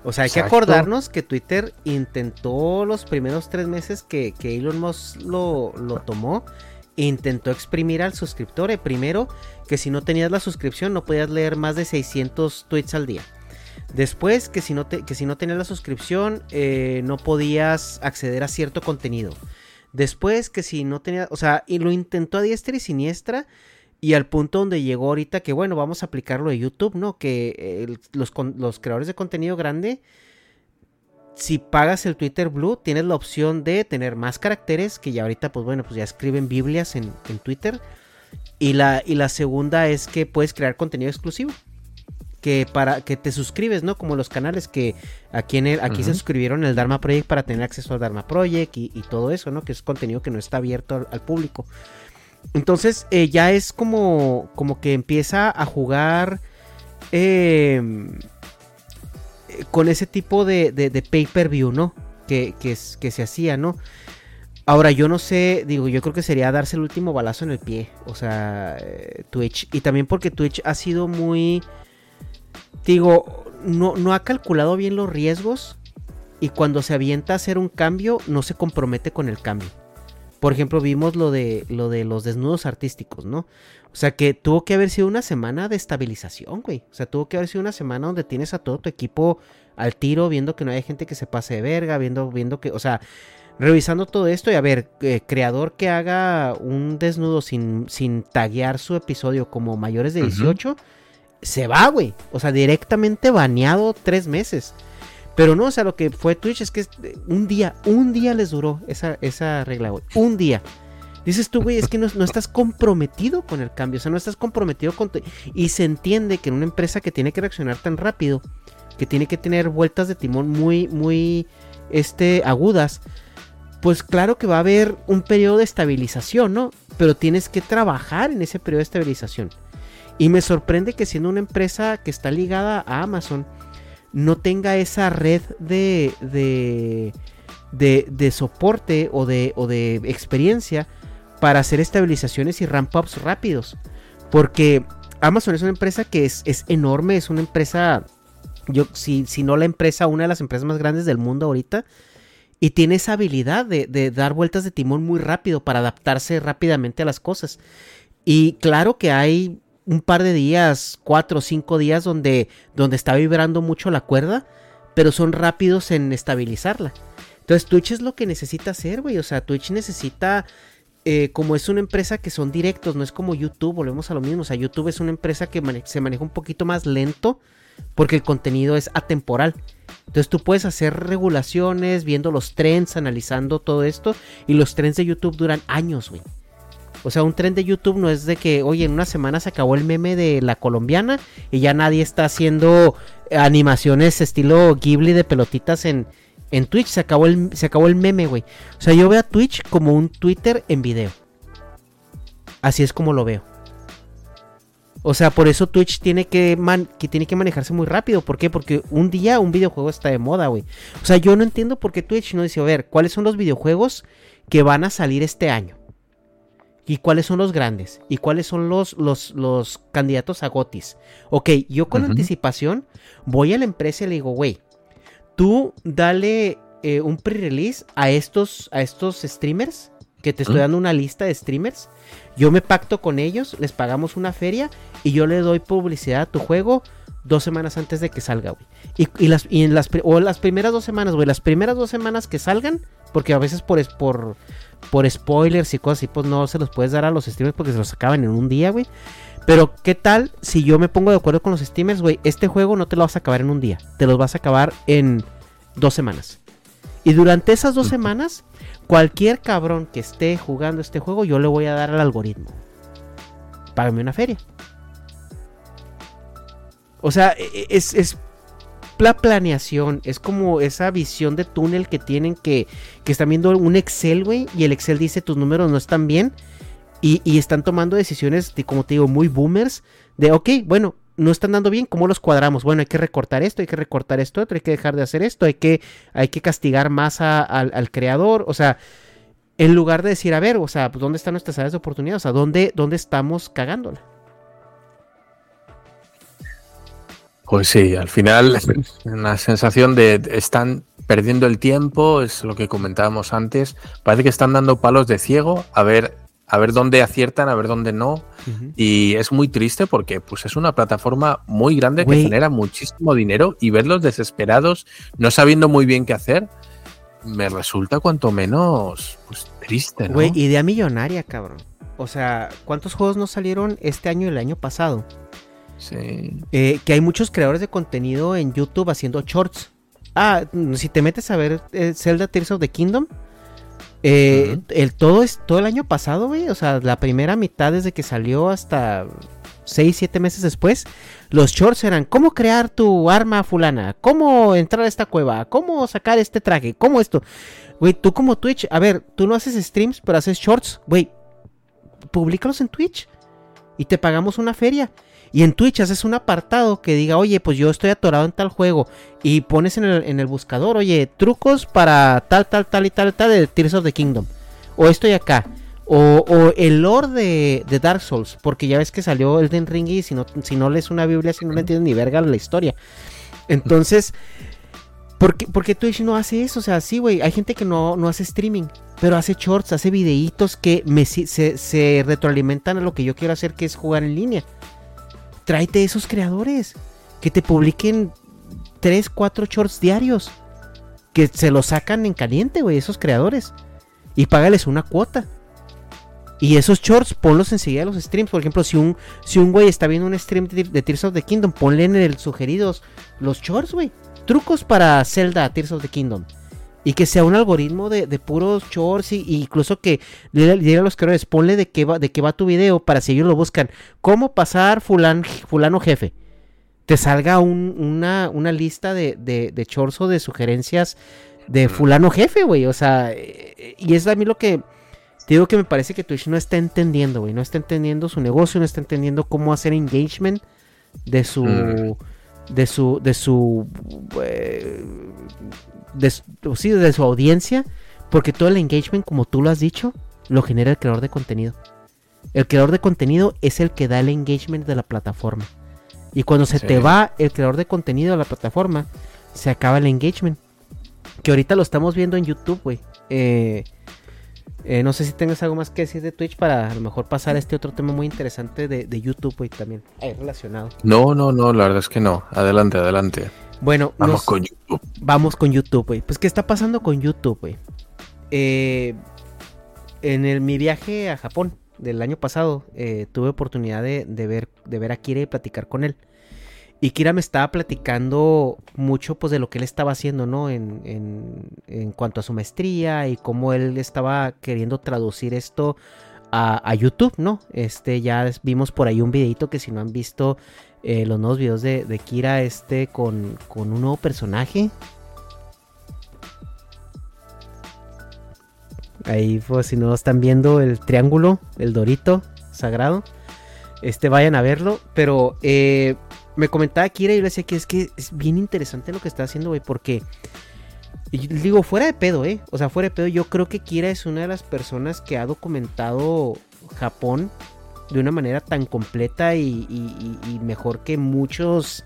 O sea, hay que acordarnos que Twitter intentó los primeros tres meses que, que Elon Musk lo, lo tomó, intentó exprimir al suscriptor. eh, Primero, que si no tenías la suscripción no podías leer más de 600 tweets al día. Después, que si no, te- que si no tenías la suscripción, eh, no podías acceder a cierto contenido. Después, que si no tenías, o sea, y lo intentó a diestra y siniestra. Y al punto donde llegó ahorita que, bueno, vamos a aplicarlo de YouTube, ¿no? Que eh, los, los creadores de contenido grande, si pagas el Twitter Blue, tienes la opción de tener más caracteres, que ya ahorita, pues bueno, pues ya escriben Biblias en, en Twitter. Y la, y la segunda es que puedes crear contenido exclusivo. Que para que te suscribes, ¿no? Como los canales que aquí, en el, aquí se suscribieron el Dharma Project para tener acceso al Dharma Project y, y todo eso, ¿no? Que es contenido que no está abierto al, al público. Entonces eh, ya es como, como que empieza a jugar eh, eh, con ese tipo de, de, de pay-per-view, ¿no? Que, que se hacía, ¿no? Ahora, yo no sé, digo, yo creo que sería darse el último balazo en el pie, o sea, eh, Twitch. Y también porque Twitch ha sido muy, digo, no, no ha calculado bien los riesgos y cuando se avienta a hacer un cambio, no se compromete con el cambio. Por ejemplo, vimos lo de, lo de los desnudos artísticos, ¿no? O sea, que tuvo que haber sido una semana de estabilización, güey. O sea, tuvo que haber sido una semana donde tienes a todo tu equipo al tiro, viendo que no hay gente que se pase de verga, viendo, viendo que, o sea, revisando todo esto y a ver, eh, creador que haga un desnudo sin, sin taguear su episodio como mayores de Ujú. 18, se va, güey. O sea, directamente baneado tres meses. Pero no, o sea, lo que fue Twitch es que es- un día, un día les duró esa, esa regla, güey. Un día. Dices tú, güey, es que no, no estás comprometido con el cambio, o sea, no estás comprometido con... tu- Y se entiende que en una empresa que tiene que reaccionar tan rápido, que tiene que tener vueltas de timón muy, muy, este, agudas, pues claro que va a haber un periodo de estabilización, ¿no? Pero tienes que trabajar en ese periodo de estabilización. Y me sorprende que siendo una empresa que está ligada a Amazon, no tenga esa red de, de, de, de soporte o de, o de experiencia para hacer estabilizaciones y ramp-ups rápidos. Porque Amazon es una empresa que es, es enorme, es una empresa, yo, si, si no la empresa, una de las empresas más grandes del mundo ahorita. Y tiene esa habilidad de, de dar vueltas de timón muy rápido para adaptarse rápidamente a las cosas. Y claro que hay un par de días, cuatro o cinco días donde, donde está vibrando mucho la cuerda, pero son rápidos en estabilizarla. Entonces Twitch es lo que necesita hacer, güey. O sea, Twitch necesita, eh, como es una empresa que son directos, no es como YouTube, volvemos a lo mismo. O sea, YouTube es una empresa que se maneja un poquito más lento porque el contenido es atemporal. Entonces tú puedes hacer regulaciones, viendo los trends, analizando todo esto. Y los trends de YouTube duran años, güey. O sea, un trend de YouTube no es de que, oye, en una semana se acabó el meme de la colombiana y ya nadie está haciendo animaciones estilo Ghibli de pelotitas en, en Twitch. Se acabó, el, se acabó el meme, güey. O sea, yo veo a Twitch como un Twitter en video. Así es como lo veo. O sea, por eso Twitch tiene que, man- que tiene que manejarse muy rápido. ¿Por qué? Porque un día un videojuego está de moda, güey. O sea, yo no entiendo por qué Twitch no dice, a ver, ¿cuáles son los videojuegos que van a salir este año? ¿Y cuáles son los grandes? ¿Y cuáles son los, los, los candidatos a Gotis? Ok, yo con anticipación voy a la empresa y le digo, güey, tú dale eh, un pre-release a estos, a estos streamers, que te estoy dando una lista de streamers. Yo me pacto con ellos, les pagamos una feria y yo le doy publicidad a tu juego dos semanas antes de que salga, güey. Y, y las, y en las, o las primeras dos semanas, güey, las primeras dos semanas que salgan, porque a veces por, por, por spoilers y cosas así, pues no se los puedes dar a los streamers porque se los acaban en un día, güey. Pero, ¿qué tal si yo me pongo de acuerdo con los streamers, güey? Este juego no te lo vas a acabar en un día, te los vas a acabar en dos semanas. Y durante esas dos semanas, cualquier cabrón que esté jugando este juego, yo le voy a dar al algoritmo. Págame una feria. O sea, e- e- es, es la planeación, es como esa visión de túnel que tienen que, que están viendo un Excel, güey, y el Excel dice tus números no están bien. Y, y están tomando decisiones, de, como te digo, muy boomers. De, ok, bueno, no están dando bien, ¿cómo los cuadramos? Bueno, hay que recortar esto, hay que recortar esto otro, hay que dejar de hacer esto, hay que, hay que castigar más a- al, al creador. O sea, en lugar de decir, a ver, o sea, pues, ¿dónde están nuestras áreas de oportunidad? O sea, ¿dónde, dónde estamos cagándola? Pues sí, al final una sensación de están perdiendo el tiempo, es lo que comentábamos antes. Parece que están dando palos de ciego a ver a ver dónde aciertan, a ver dónde no. Y es muy triste porque pues es una plataforma muy grande que genera muchísimo dinero y verlos desesperados, no sabiendo muy bien qué hacer, me resulta cuanto menos pues triste, ¿no? Güey, idea millonaria, cabrón. O sea, ¿cuántos juegos no salieron este año y el año pasado? Sí. Eh, que hay muchos creadores de contenido en YouTube haciendo shorts. Ah, mm, si te metes a ver eh, Zelda Tears of the Kingdom, eh, el todo es todo el año pasado, güey. O sea, la primera mitad desde que salió hasta 6, 7 meses después. Los shorts eran cómo crear tu arma fulana, cómo entrar a esta cueva, cómo sacar este traje, cómo esto. Güey, tú como Twitch, a ver, tú no haces streams, pero haces shorts, güey. Publícalos en Twitch y te pagamos una feria. Y en Twitch haces un apartado que diga, oye, pues yo estoy atorado en tal juego. Y pones en el, en el buscador, oye, trucos para tal, tal, tal y tal, tal de Tears of the Kingdom. O estoy acá. O, o el lore de, de Dark Souls. Porque ya ves que salió Elden Ring y si no, si no lees una Biblia, si no le entiendes ni verga la historia. Entonces, ¿por qué, por qué Twitch no hace eso? O sea, sí, güey, hay gente que no, no hace streaming. Pero hace shorts, hace videitos que me, si- se, se retroalimentan a lo que yo quiero hacer, que es jugar en línea tráete esos creadores que te publiquen 3, 4 shorts diarios. Que se los sacan en caliente, güey, esos creadores. Y págales una cuota. Y esos shorts, ponlos enseguida a los streams. Por ejemplo, si un, si un güey está viendo un stream de, de Tears of the Kingdom, ponle en el sugeridos los shorts, güey. Trucos para Zelda Tears of the Kingdom. Y que sea un algoritmo de, de puros shorts y, y incluso que le diga a los creadores, ponle de qué va, de qué va tu video para si ellos lo buscan. ¿Cómo pasar fulan, fulano jefe? Te salga un- una, una lista de, de, de shorts o de sugerencias de fulano jefe, güey. O sea, eh, y es a mí lo que te digo que me parece que Twitch no está entendiendo, güey. No está entendiendo su negocio, no está entendiendo cómo hacer engagement de su... Mm. De su... De su... eh, de, su- sí, de su audiencia. Porque todo el engagement, como tú lo has dicho, lo genera el creador de contenido. El creador de contenido es el que da el engagement de la plataforma. Y cuando se Sí. te va el creador de contenido de la plataforma, se acaba el engagement. Que ahorita lo estamos viendo en YouTube, güey. Eh, eh, no sé si tengas algo más que decir de Twitch para a lo mejor pasar a este otro tema muy interesante de, de YouTube, güey, también. Ahí relacionado. No, no, no, la verdad es que no. Adelante, adelante. Bueno, Vamos nos- con YouTube. Vamos con YouTube, güey. Pues, ¿qué está pasando con YouTube, güey? Eh, en el, mi viaje a Japón del año pasado, eh, tuve oportunidad de, de ver, de ver a Kira y platicar con él. Y Kira me estaba platicando mucho, pues, de lo que él estaba haciendo, ¿no? En, en, en cuanto a su maestría y cómo él estaba queriendo traducir esto a, a YouTube, ¿no? Este, ya vimos por ahí un videito que si no han visto eh, los nuevos videos de, de Kira, este, con, con un nuevo personaje. Ahí, pues, si no están viendo el triángulo, el dorito sagrado, este, vayan a verlo. Pero eh, me comentaba Kira y yo le decía que es que es bien interesante lo que está haciendo, güey, porque. digo, fuera de pedo, ¿eh? O sea, fuera de pedo, yo creo que Kira es una de las personas que ha documentado Japón de una manera tan completa y, mejor que muchos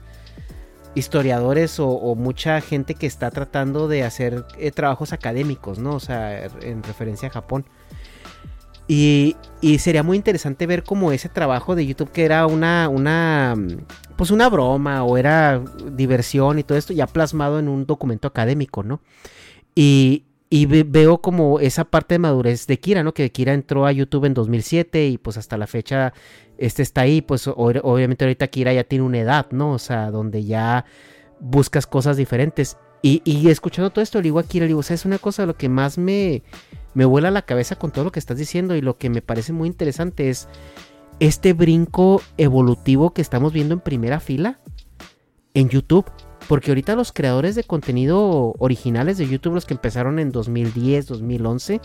historiadores o, mucha gente que está tratando de hacer eh, trabajos académicos, ¿no? O sea, en referencia a Japón. Y, sería muy interesante ver como ese trabajo de YouTube que era una, una, pues una broma o era diversión y todo esto ya plasmado en un documento académico, ¿no? Y, y ve- veo como esa parte de madurez de Kira, ¿no? Que Kira entró a YouTube en 2007 y pues hasta la fecha este está ahí, pues obviamente ahorita Kira ya tiene una edad, ¿no? O sea, donde ya buscas cosas diferentes. Y, escuchando todo esto, le digo a Kira, digo, o sea, es una cosa lo que más me, me vuela la cabeza con todo lo que estás diciendo y lo que me parece muy interesante es este brinco evolutivo que estamos viendo en primera fila en YouTube. Porque ahorita los creadores de contenido originales de YouTube, los que empezaron en 2010, 2011,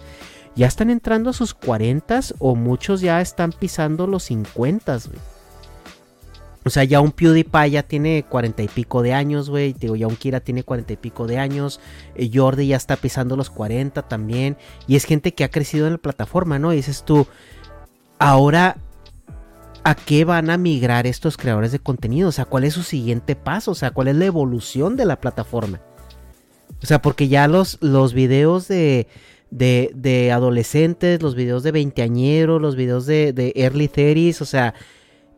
ya están entrando a sus 40 o muchos ya están pisando los 50, güey. O sea, ya un PewDiePie ya tiene cuarenta y pico de años, güey. Digo, ya un Kira tiene cuarenta y pico de años. Eh, Jordi ya está pisando los 40 también. Y es gente que ha crecido en la plataforma, ¿no? Y dices tú, ahora, ¿a qué van a migrar estos creadores de contenido? O sea, ¿cuál es su siguiente paso? O sea, ¿cuál es la evolución de la plataforma? O sea, porque ya los, los videos de, de, adolescentes, los videos de veinteañeros, los videos de, de early 30 o sea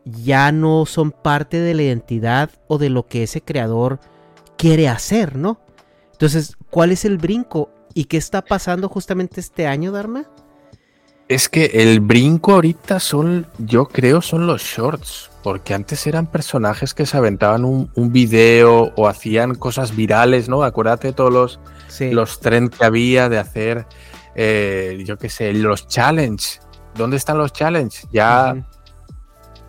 ya no son parte de la identidad o de lo que ese creador quiere hacer, ¿no? Entonces, ¿cuál es el brinco? ¿Y qué está pasando justamente este año, Dharma? Es que el brinco ahorita son, yo creo, son los shorts. Porque antes eran personajes que se aventaban un, un video o hacían cosas virales, ¿no? Acuérdate de todos los, Sí. los trends que había de hacer, eh, yo qué sé, los challenge. ¿Dónde están los challenge? Ya,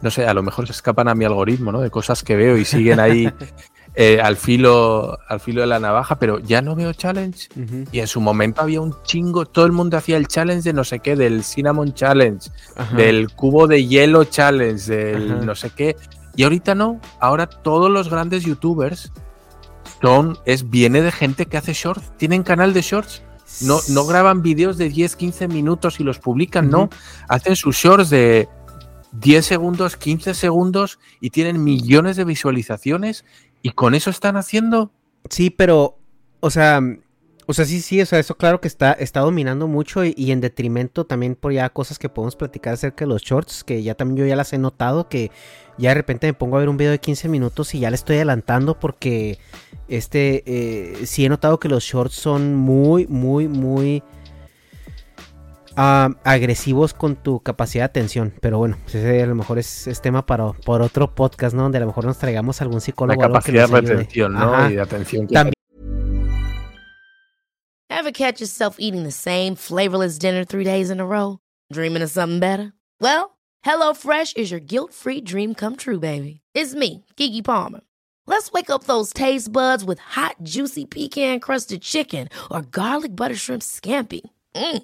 no sé, a lo mejor se escapan a mi algoritmo, ¿no? De cosas que veo y siguen ahí eh, al, filo, al filo de la navaja, pero ya no veo challenge. Y en su momento había un chingo, todo el mundo hacía el challenge de no sé qué, del Cinnamon Challenge, Ajá. del cubo de hielo challenge, del Ajá. no sé qué. Y ahorita no, ahora todos los grandes youtubers son, es, viene de gente que hace shorts, tienen canal de shorts. No, no graban vídeos de 10, 15 minutos y los publican, no. Hacen sus shorts de 10 segundos, 15 segundos y tienen millones de visualizaciones y con eso están haciendo. Sí, pero, o sea, o sea, sí, sí, o sea, eso claro que está, está dominando mucho y, en detrimento también por ya cosas que podemos platicar acerca de los shorts, que ya también yo ya las he notado, que ya de repente me pongo a ver un video de 15 minutos y ya le estoy adelantando porque, este, eh, sí he notado que los shorts son muy, muy, muy ah, agresivos con tu capacidad de atención, pero bueno, pues ese a lo mejor es, es tema para, por otro podcast, ¿no? Donde a lo mejor nos traigamos algún La psicólogo que capacidad nos de retención, ¿no? Ajá. Y de atención. También Ever catch yourself eating the same flavorless dinner three days in a row? Dreaming of something better? Well, HelloFresh is your guilt free dream come true, baby. It's me, Kiki Palmer. Let's wake up those taste buds with hot, juicy pecan crusted chicken or garlic butter shrimp scampi. Mm.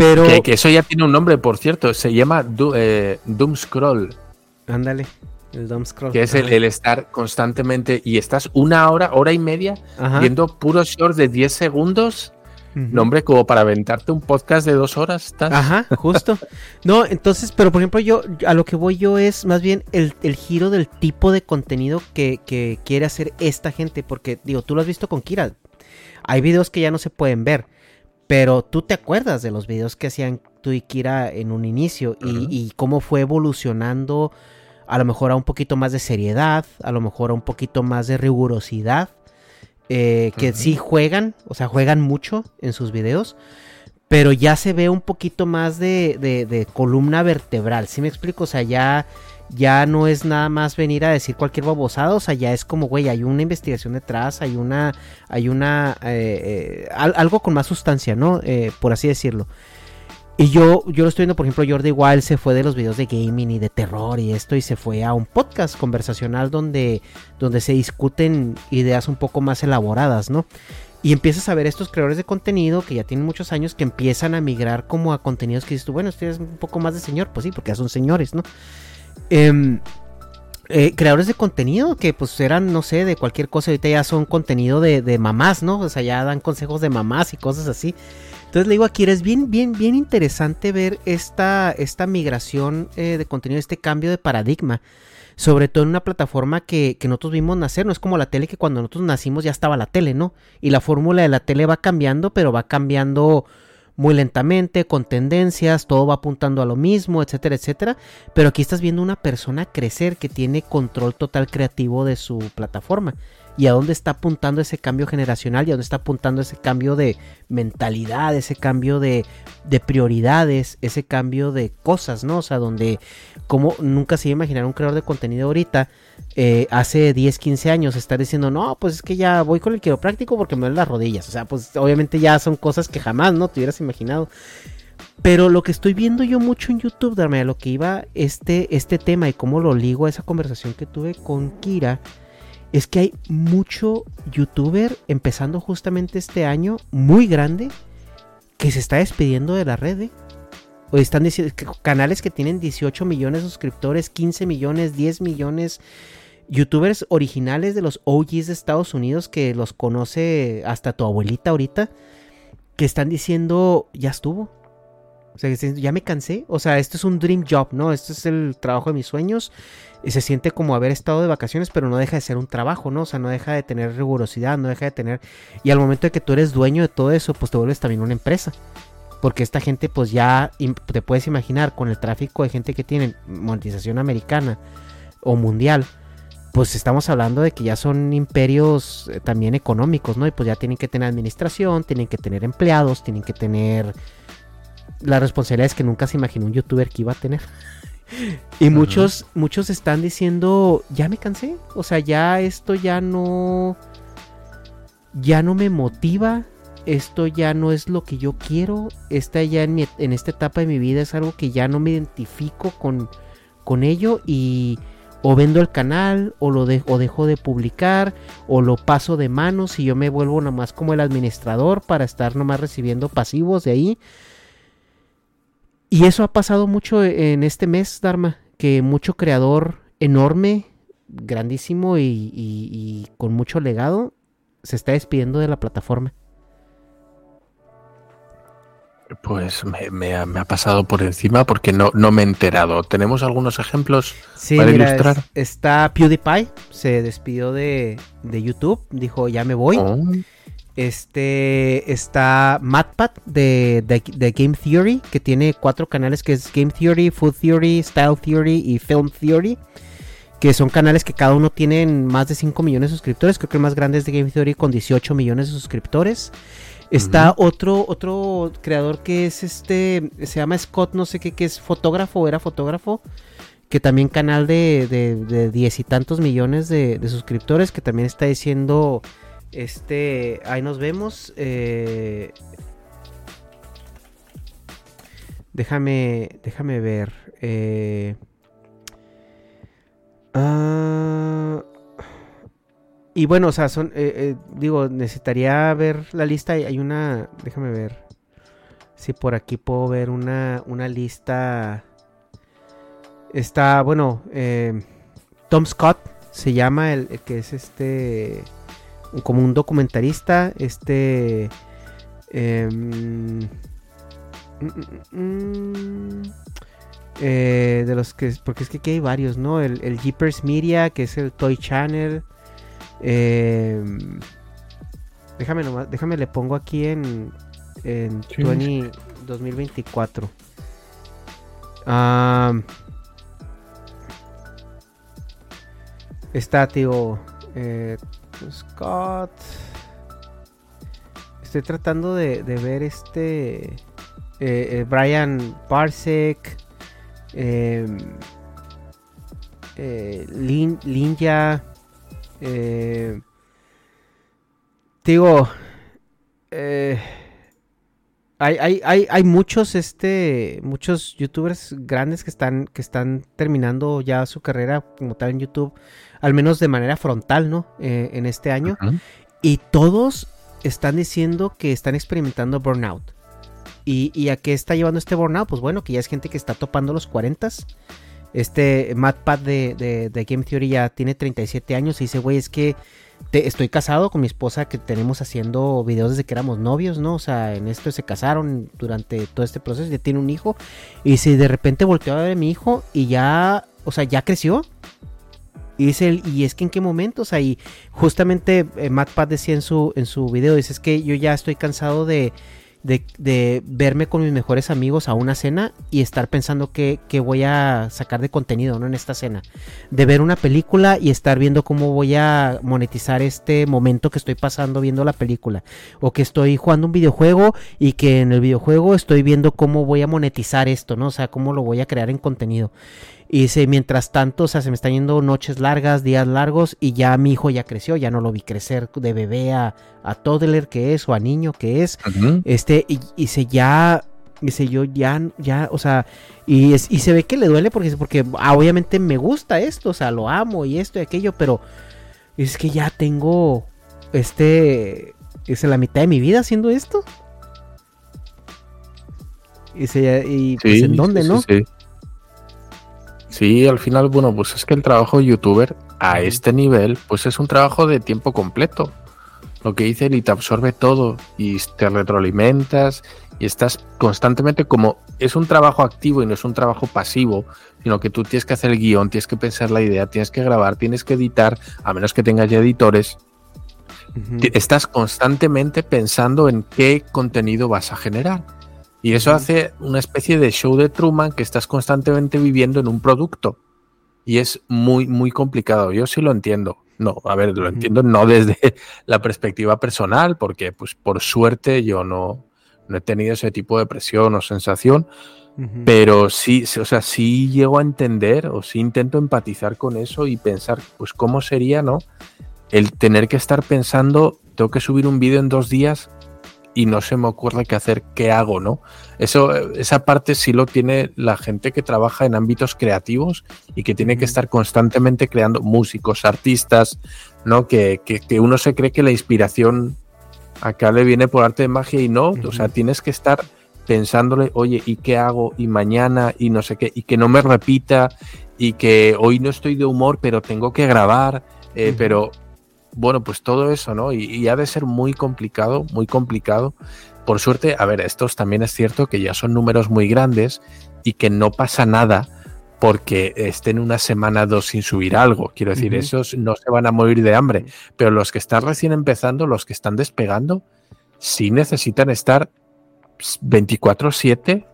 Pero, Que, que eso ya tiene un nombre, por cierto, se llama Do- eh, Doom Scroll, ándale, el dumb scroll. que es el, estar constantemente y estás una hora, hora y media Ajá. viendo puros shorts de 10 segundos. No, hombre, como para aventarte un podcast de dos horas. estás- Ajá, justo. No, entonces, pero por ejemplo, yo a lo que voy yo es más bien el, el giro del tipo de contenido que, que quiere hacer esta gente. Porque, digo, tú lo has visto con Kira. Hay videos que ya no se pueden ver. Pero tú te acuerdas de los videos que hacían tú y Kira en un inicio. y, cómo fue evolucionando a lo mejor a un poquito más de seriedad. A lo mejor a un poquito más de rigurosidad. eh, que sí juegan, o sea, juegan mucho en sus videos pero ya se ve un poquito más de, de- de columna vertebral, ¿sí me explico? O sea, ya, ya no es nada más venir a decir cualquier babosada, o sea, ya es como, güey, hay una investigación detrás, hay una, hay una, eh, eh, al- algo con más sustancia, ¿no? Eh, por así decirlo. Y yo, yo lo estoy viendo, por ejemplo, Jordi Wild se fue de los videos de gaming y de terror y esto y se fue a un podcast conversacional donde, donde se discuten ideas un poco más elaboradas, ¿no? Y empiezas a ver estos creadores de contenido que ya tienen muchos años que empiezan a migrar como a contenidos que dices tú, bueno, este es un poco más de señor, pues sí, porque ya son señores, ¿no? Em, eh, creadores de contenido que pues eran, no sé, de cualquier cosa, ahorita ya son contenido de, de mamás, ¿no? O sea, ya dan consejos de mamás y cosas así. Entonces le digo aquí, es bien, bien, bien interesante ver esta, esta migración eh, de contenido, este cambio de paradigma. Sobre todo en una plataforma que, que, nosotros vimos nacer, no es como la tele que cuando nosotros nacimos ya estaba la tele, ¿no? Y la fórmula de la tele va cambiando, pero va cambiando muy lentamente, con tendencias, todo va apuntando a lo mismo, etcétera, etcétera. Pero aquí estás viendo una persona crecer que tiene control total creativo de su plataforma y a dónde está apuntando ese cambio generacional y a dónde está apuntando ese cambio de mentalidad, ese cambio de, de prioridades, ese cambio de cosas, ¿no? O sea, donde como nunca se iba a imaginar un creador de contenido ahorita, eh, hace 10, 15 años, estar diciendo, no, pues es que ya voy con el quiropráctico porque me duelen las rodillas. O sea, pues obviamente ya son cosas que jamás, ¿no? Te hubieras imaginado. Pero lo que estoy viendo yo mucho en YouTube, darme a lo que iba este, este tema y cómo lo ligo a esa conversación que tuve con Kira, es que hay mucho youtuber empezando justamente este año, muy grande, que se está despidiendo de la red. ¿eh? O están diciendo canales que tienen 18 millones de suscriptores, 15 millones, 10 millones. Youtubers originales de los OGs de Estados Unidos que los conoce hasta tu abuelita ahorita, que están diciendo, ya estuvo. O sea, ya me cansé. O sea, esto es un dream job, ¿no? Este es el trabajo de mis sueños se siente como haber estado de vacaciones, pero no deja de ser un trabajo, ¿no? O sea, no deja de tener rigurosidad, no deja de tener... Y al momento de que tú eres dueño de todo eso, pues te vuelves también una empresa. Porque esta gente, pues ya te puedes imaginar, con el tráfico de gente que tiene monetización americana o mundial, pues estamos hablando de que ya son imperios eh, también económicos, ¿no? Y pues ya tienen que tener administración, tienen que tener empleados, tienen que tener las responsabilidades que nunca se imaginó un youtuber que iba a tener. Y muchos, muchos están diciendo, ya me cansé. O sea, ya esto ya no. Ya no me motiva. Esto ya no es lo que yo quiero. Esta ya en, en esta etapa de mi vida es algo que ya no me identifico con, con ello. Y o vendo el canal, o lo o dejo de publicar, o lo paso de manos y yo me vuelvo nomás como el administrador para estar nomás recibiendo pasivos de ahí. Y eso ha pasado mucho en este mes, Dharma, que mucho creador enorme, grandísimo y, con mucho legado se está despidiendo de la plataforma. Pues me, ha, pasado por encima porque no, no me he enterado. ¿Tenemos algunos ejemplos para ilustrar? está PewDiePie, se despidió de, YouTube, dijo ya me voy. Oh. Este está MatPat de, de, Game Theory, que tiene cuatro canales que es Game Theory, Food Theory, Style Theory y Film Theory. Que son canales que cada uno tienen más de 5 millones de suscriptores. Creo que el más grande es de Game Theory con 18 millones de suscriptores. Está otro, otro creador que es este, se llama Scott, no sé qué, que es fotógrafo, era fotógrafo, que también canal de, de, diez y tantos millones de, de, suscriptores, que también está diciendo este, ahí nos vemos. Eh, déjame, déjame ver. Eh, ah, y bueno, o sea, son, eh, digo, necesitaría ver la lista. Hay una, déjame ver. Si por aquí puedo ver una, una lista. Está, bueno, Tom Scott se llama el que es este como un documentarista, este... Em, mm, mm, mm, eh, de los que... Porque es que aquí hay varios, ¿no? El, el Jeepers Media, que es el Toy Channel. Em, déjame nomás, déjame le pongo aquí en, en 2024. está, tío. Eh, Scott. Estoy tratando de, ver este. Eh, eh, Brian Parsec. Em, eh, Lin, Linja. digo. Hay, hay, hay, hay muchos, este, muchos youtubers grandes que están, que están terminando ya su carrera como tal en YouTube, al menos de manera frontal, ¿no? Eh, en este año. Y todos están diciendo que están experimentando burnout. ¿Y, a qué está llevando este burnout? Pues bueno, que ya es gente que está topando los 40. Este Matt Pat de, de, Game Theory ya tiene 37 años y dice, güey, es que estoy casado con mi esposa que tenemos haciendo videos desde que éramos novios, ¿no? O sea, en esto se casaron durante todo este proceso, ya tiene un hijo. Y si de repente volteó a ver a mi hijo y ya, o sea, ya creció. Y dice, y es que en qué momento, o sea, y justamente eh, Matt Pat decía en su, en su video, dice, es que yo ya estoy cansado de de, verme con mis mejores amigos a una cena y estar pensando que, voy a sacar de contenido ¿no? en esta cena. De ver una película y estar viendo cómo voy a monetizar este momento que estoy pasando viendo la película. O que estoy jugando un videojuego y que en el videojuego estoy viendo cómo voy a monetizar esto, ¿no? O sea, cómo lo voy a crear en contenido. Y dice, mientras tanto, o sea, se me están yendo noches largas, días largos, y ya mi hijo ya creció, ya no lo vi crecer de bebé a, a toddler que es, o a niño que es. Este, y, dice, ya, dice yo, ya, ya, o sea, y, es, y se ve que le duele porque, porque ah, obviamente me gusta esto, o sea, lo amo y esto y aquello, pero es que ya tengo, este, es la mitad de mi vida haciendo esto. Y, se, y pues, ¿en dónde, no? Sí, Sí, al final, bueno, pues es que el trabajo de youtuber a este nivel, pues es un trabajo de tiempo completo. Lo que dice y te absorbe todo y te retroalimentas y estás constantemente como es un trabajo activo y no es un trabajo pasivo, sino que tú tienes que hacer el guion, tienes que pensar la idea, tienes que grabar, tienes que editar, a menos que tengas ya editores. Estás constantemente pensando en qué contenido vas a generar. Y eso hace una especie de show de Truman que estás constantemente viviendo en un producto. Y es muy, muy complicado. Yo sí lo entiendo. No, a ver, lo entiendo no desde la perspectiva personal, porque pues por suerte yo no, no he tenido ese tipo de presión o sensación, pero sí, o sea, sí llego a entender o sí intento empatizar con eso y pensar, pues cómo sería, ¿no? El tener que estar pensando, tengo que subir un vídeo en dos días y no se me ocurre qué hacer, qué hago, ¿no? Eso, esa parte sí lo tiene la gente que trabaja en ámbitos creativos y que tiene que estar constantemente creando músicos, artistas, ¿no? Que, que, uno se cree que la inspiración acá le viene por arte de magia y no, o sea, tienes que estar pensándole, oye, ¿y qué hago? Y mañana, y no sé qué, y que no me repita, y que hoy no estoy de humor, pero tengo que grabar, eh, pero bueno, pues todo eso, ¿no? Y, ha de ser muy complicado, muy complicado. Por suerte, a ver, estos también es cierto que ya son números muy grandes y que no pasa nada porque estén una semana dos sin subir algo. Quiero decir, esos no se van a morir de hambre, pero los que están recién empezando, los que están despegando, sí necesitan estar 24/7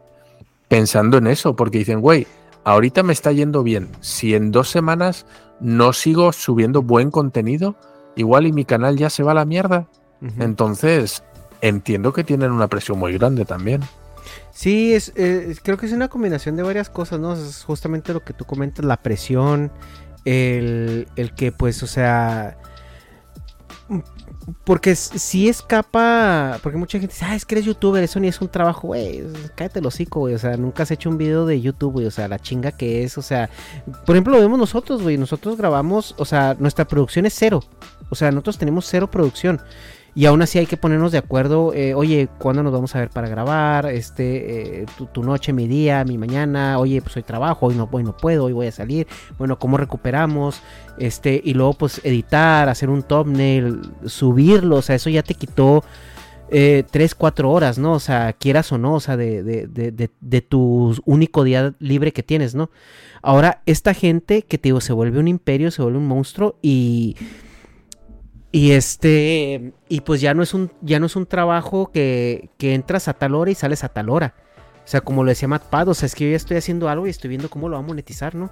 pensando en eso, porque dicen, güey, ahorita me está yendo bien, si en dos semanas no sigo subiendo buen contenido, igual y mi canal ya se va a la mierda. Entonces, entiendo que tienen una presión muy grande también. Sí, es, eh, creo que es una combinación de varias cosas, ¿no? Es justamente lo que tú comentas, la presión, el, el que pues, o sea, porque si escapa, porque mucha gente dice, ah, es que eres youtuber, eso ni es un trabajo, güey, cállate el hocico, güey, o sea, nunca has hecho un video de YouTube, güey, o sea, la chinga que es, o sea, por ejemplo, lo vemos nosotros, güey, nosotros grabamos, o sea, nuestra producción es cero, o sea, nosotros tenemos cero producción. Y aún así hay que ponernos de acuerdo, eh, oye, ¿cuándo nos vamos a ver para grabar? Este, eh, tu, noche, mi día, mi mañana, oye, pues hoy trabajo, hoy no, hoy no puedo, hoy voy a salir, bueno, ¿cómo recuperamos? Este, y luego pues editar, hacer un thumbnail, subirlo, o sea, eso ya te quitó eh, 3, 4 horas, ¿no? O sea, quieras o no, o sea, de, de, de, de, tu único día libre que tienes, ¿no? Ahora, esta gente que te digo, se vuelve un imperio, se vuelve un monstruo y y este, y pues ya no es un, ya no es un trabajo que, que entras a tal hora y sales a tal hora. O sea, como lo decía Matt Pad, o sea, es que yo ya estoy haciendo algo y estoy viendo cómo lo va a monetizar, ¿no?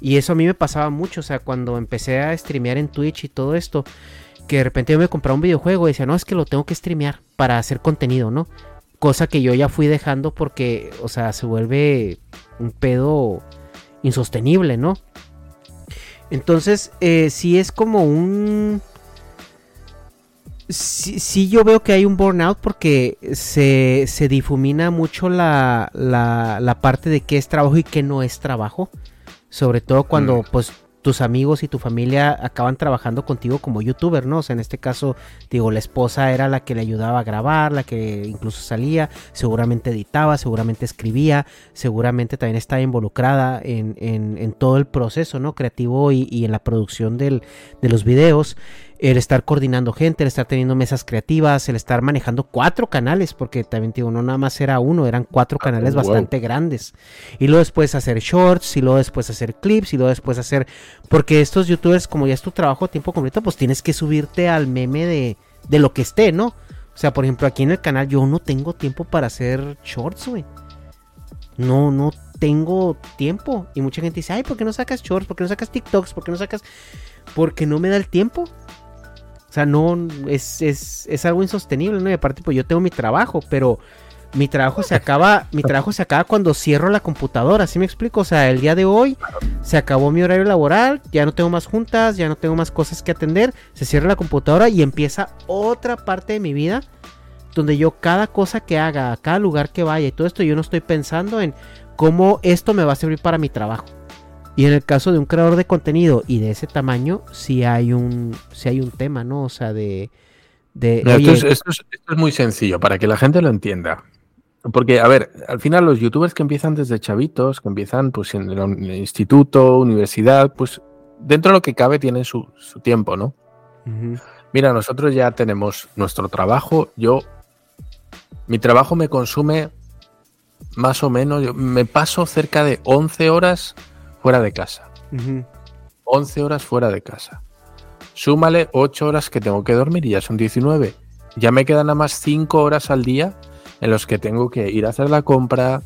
Y eso a mí me pasaba mucho, o sea, cuando empecé a streamear en Twitch y todo esto, que de repente yo me compraba un videojuego y decía, no, es que lo tengo que streamear para hacer contenido, ¿no? Cosa que yo ya fui dejando porque, o sea, se vuelve un pedo insostenible, ¿no? Entonces, eh, sí es como un sí, sí yo veo que hay un burnout porque se, se difumina mucho la, la, la parte de qué es trabajo y qué no es trabajo. Sobre todo cuando Mm. pues tus amigos y tu familia acaban trabajando contigo como youtuber, ¿no? O sea, en este caso, digo, la esposa era la que le ayudaba a grabar, la que incluso salía, seguramente editaba, seguramente escribía, seguramente también estaba involucrada en, en- en todo el proceso, ¿no? Creativo y, y en la producción del, de los videos el estar coordinando gente, el estar teniendo mesas creativas, el estar manejando cuatro canales, porque también digo, no nada más era uno, eran cuatro canales wow. bastante grandes. Y luego después hacer shorts, y luego después hacer clips, y luego después hacer... Porque estos youtubers, como ya es tu trabajo a tiempo completo, pues tienes que subirte al meme de, de lo que esté, ¿no? O sea, por ejemplo, aquí en el canal yo no tengo tiempo para hacer shorts, güey. No, no tengo tiempo. Y mucha gente dice, ay, ¿por qué no sacas shorts? ¿Por qué no sacas TikToks? ¿Por qué no sacas...? Porque no me da el tiempo. Sea, no, es, es, es algo insostenible, ¿no? Y aparte, pues yo tengo mi trabajo, pero mi trabajo se acaba, mi trabajo se acaba cuando cierro la computadora, ¿sí me explico? O sea, el día de hoy se acabó mi horario laboral, ya no tengo más juntas, ya no tengo más cosas que atender, se cierra la computadora y empieza otra parte de mi vida donde yo cada cosa que haga, cada lugar que vaya y todo esto, yo no estoy pensando en cómo esto me va a servir para mi trabajo. Y en el caso de un creador de contenido y de ese tamaño, sí hay un, sí hay un tema, ¿no? O sea, de... oye, esto, es, esto es- esto es muy sencillo para que la gente lo entienda. Porque, a ver, al final los youtubers que empiezan desde chavitos, que empiezan pues en el, instituto, universidad, pues dentro de lo que cabe tienen su, su tiempo, ¿no? Mira, nosotros ya tenemos nuestro trabajo. Yo, mi trabajo me consume más o menos, yo me paso cerca de 11 horas fuera de casa. ujú, 11 horas fuera de casa. Súmale 8 horas que tengo que dormir y ya son 19. Ya me quedan nada más 5 horas al día en los que tengo que ir a hacer la compra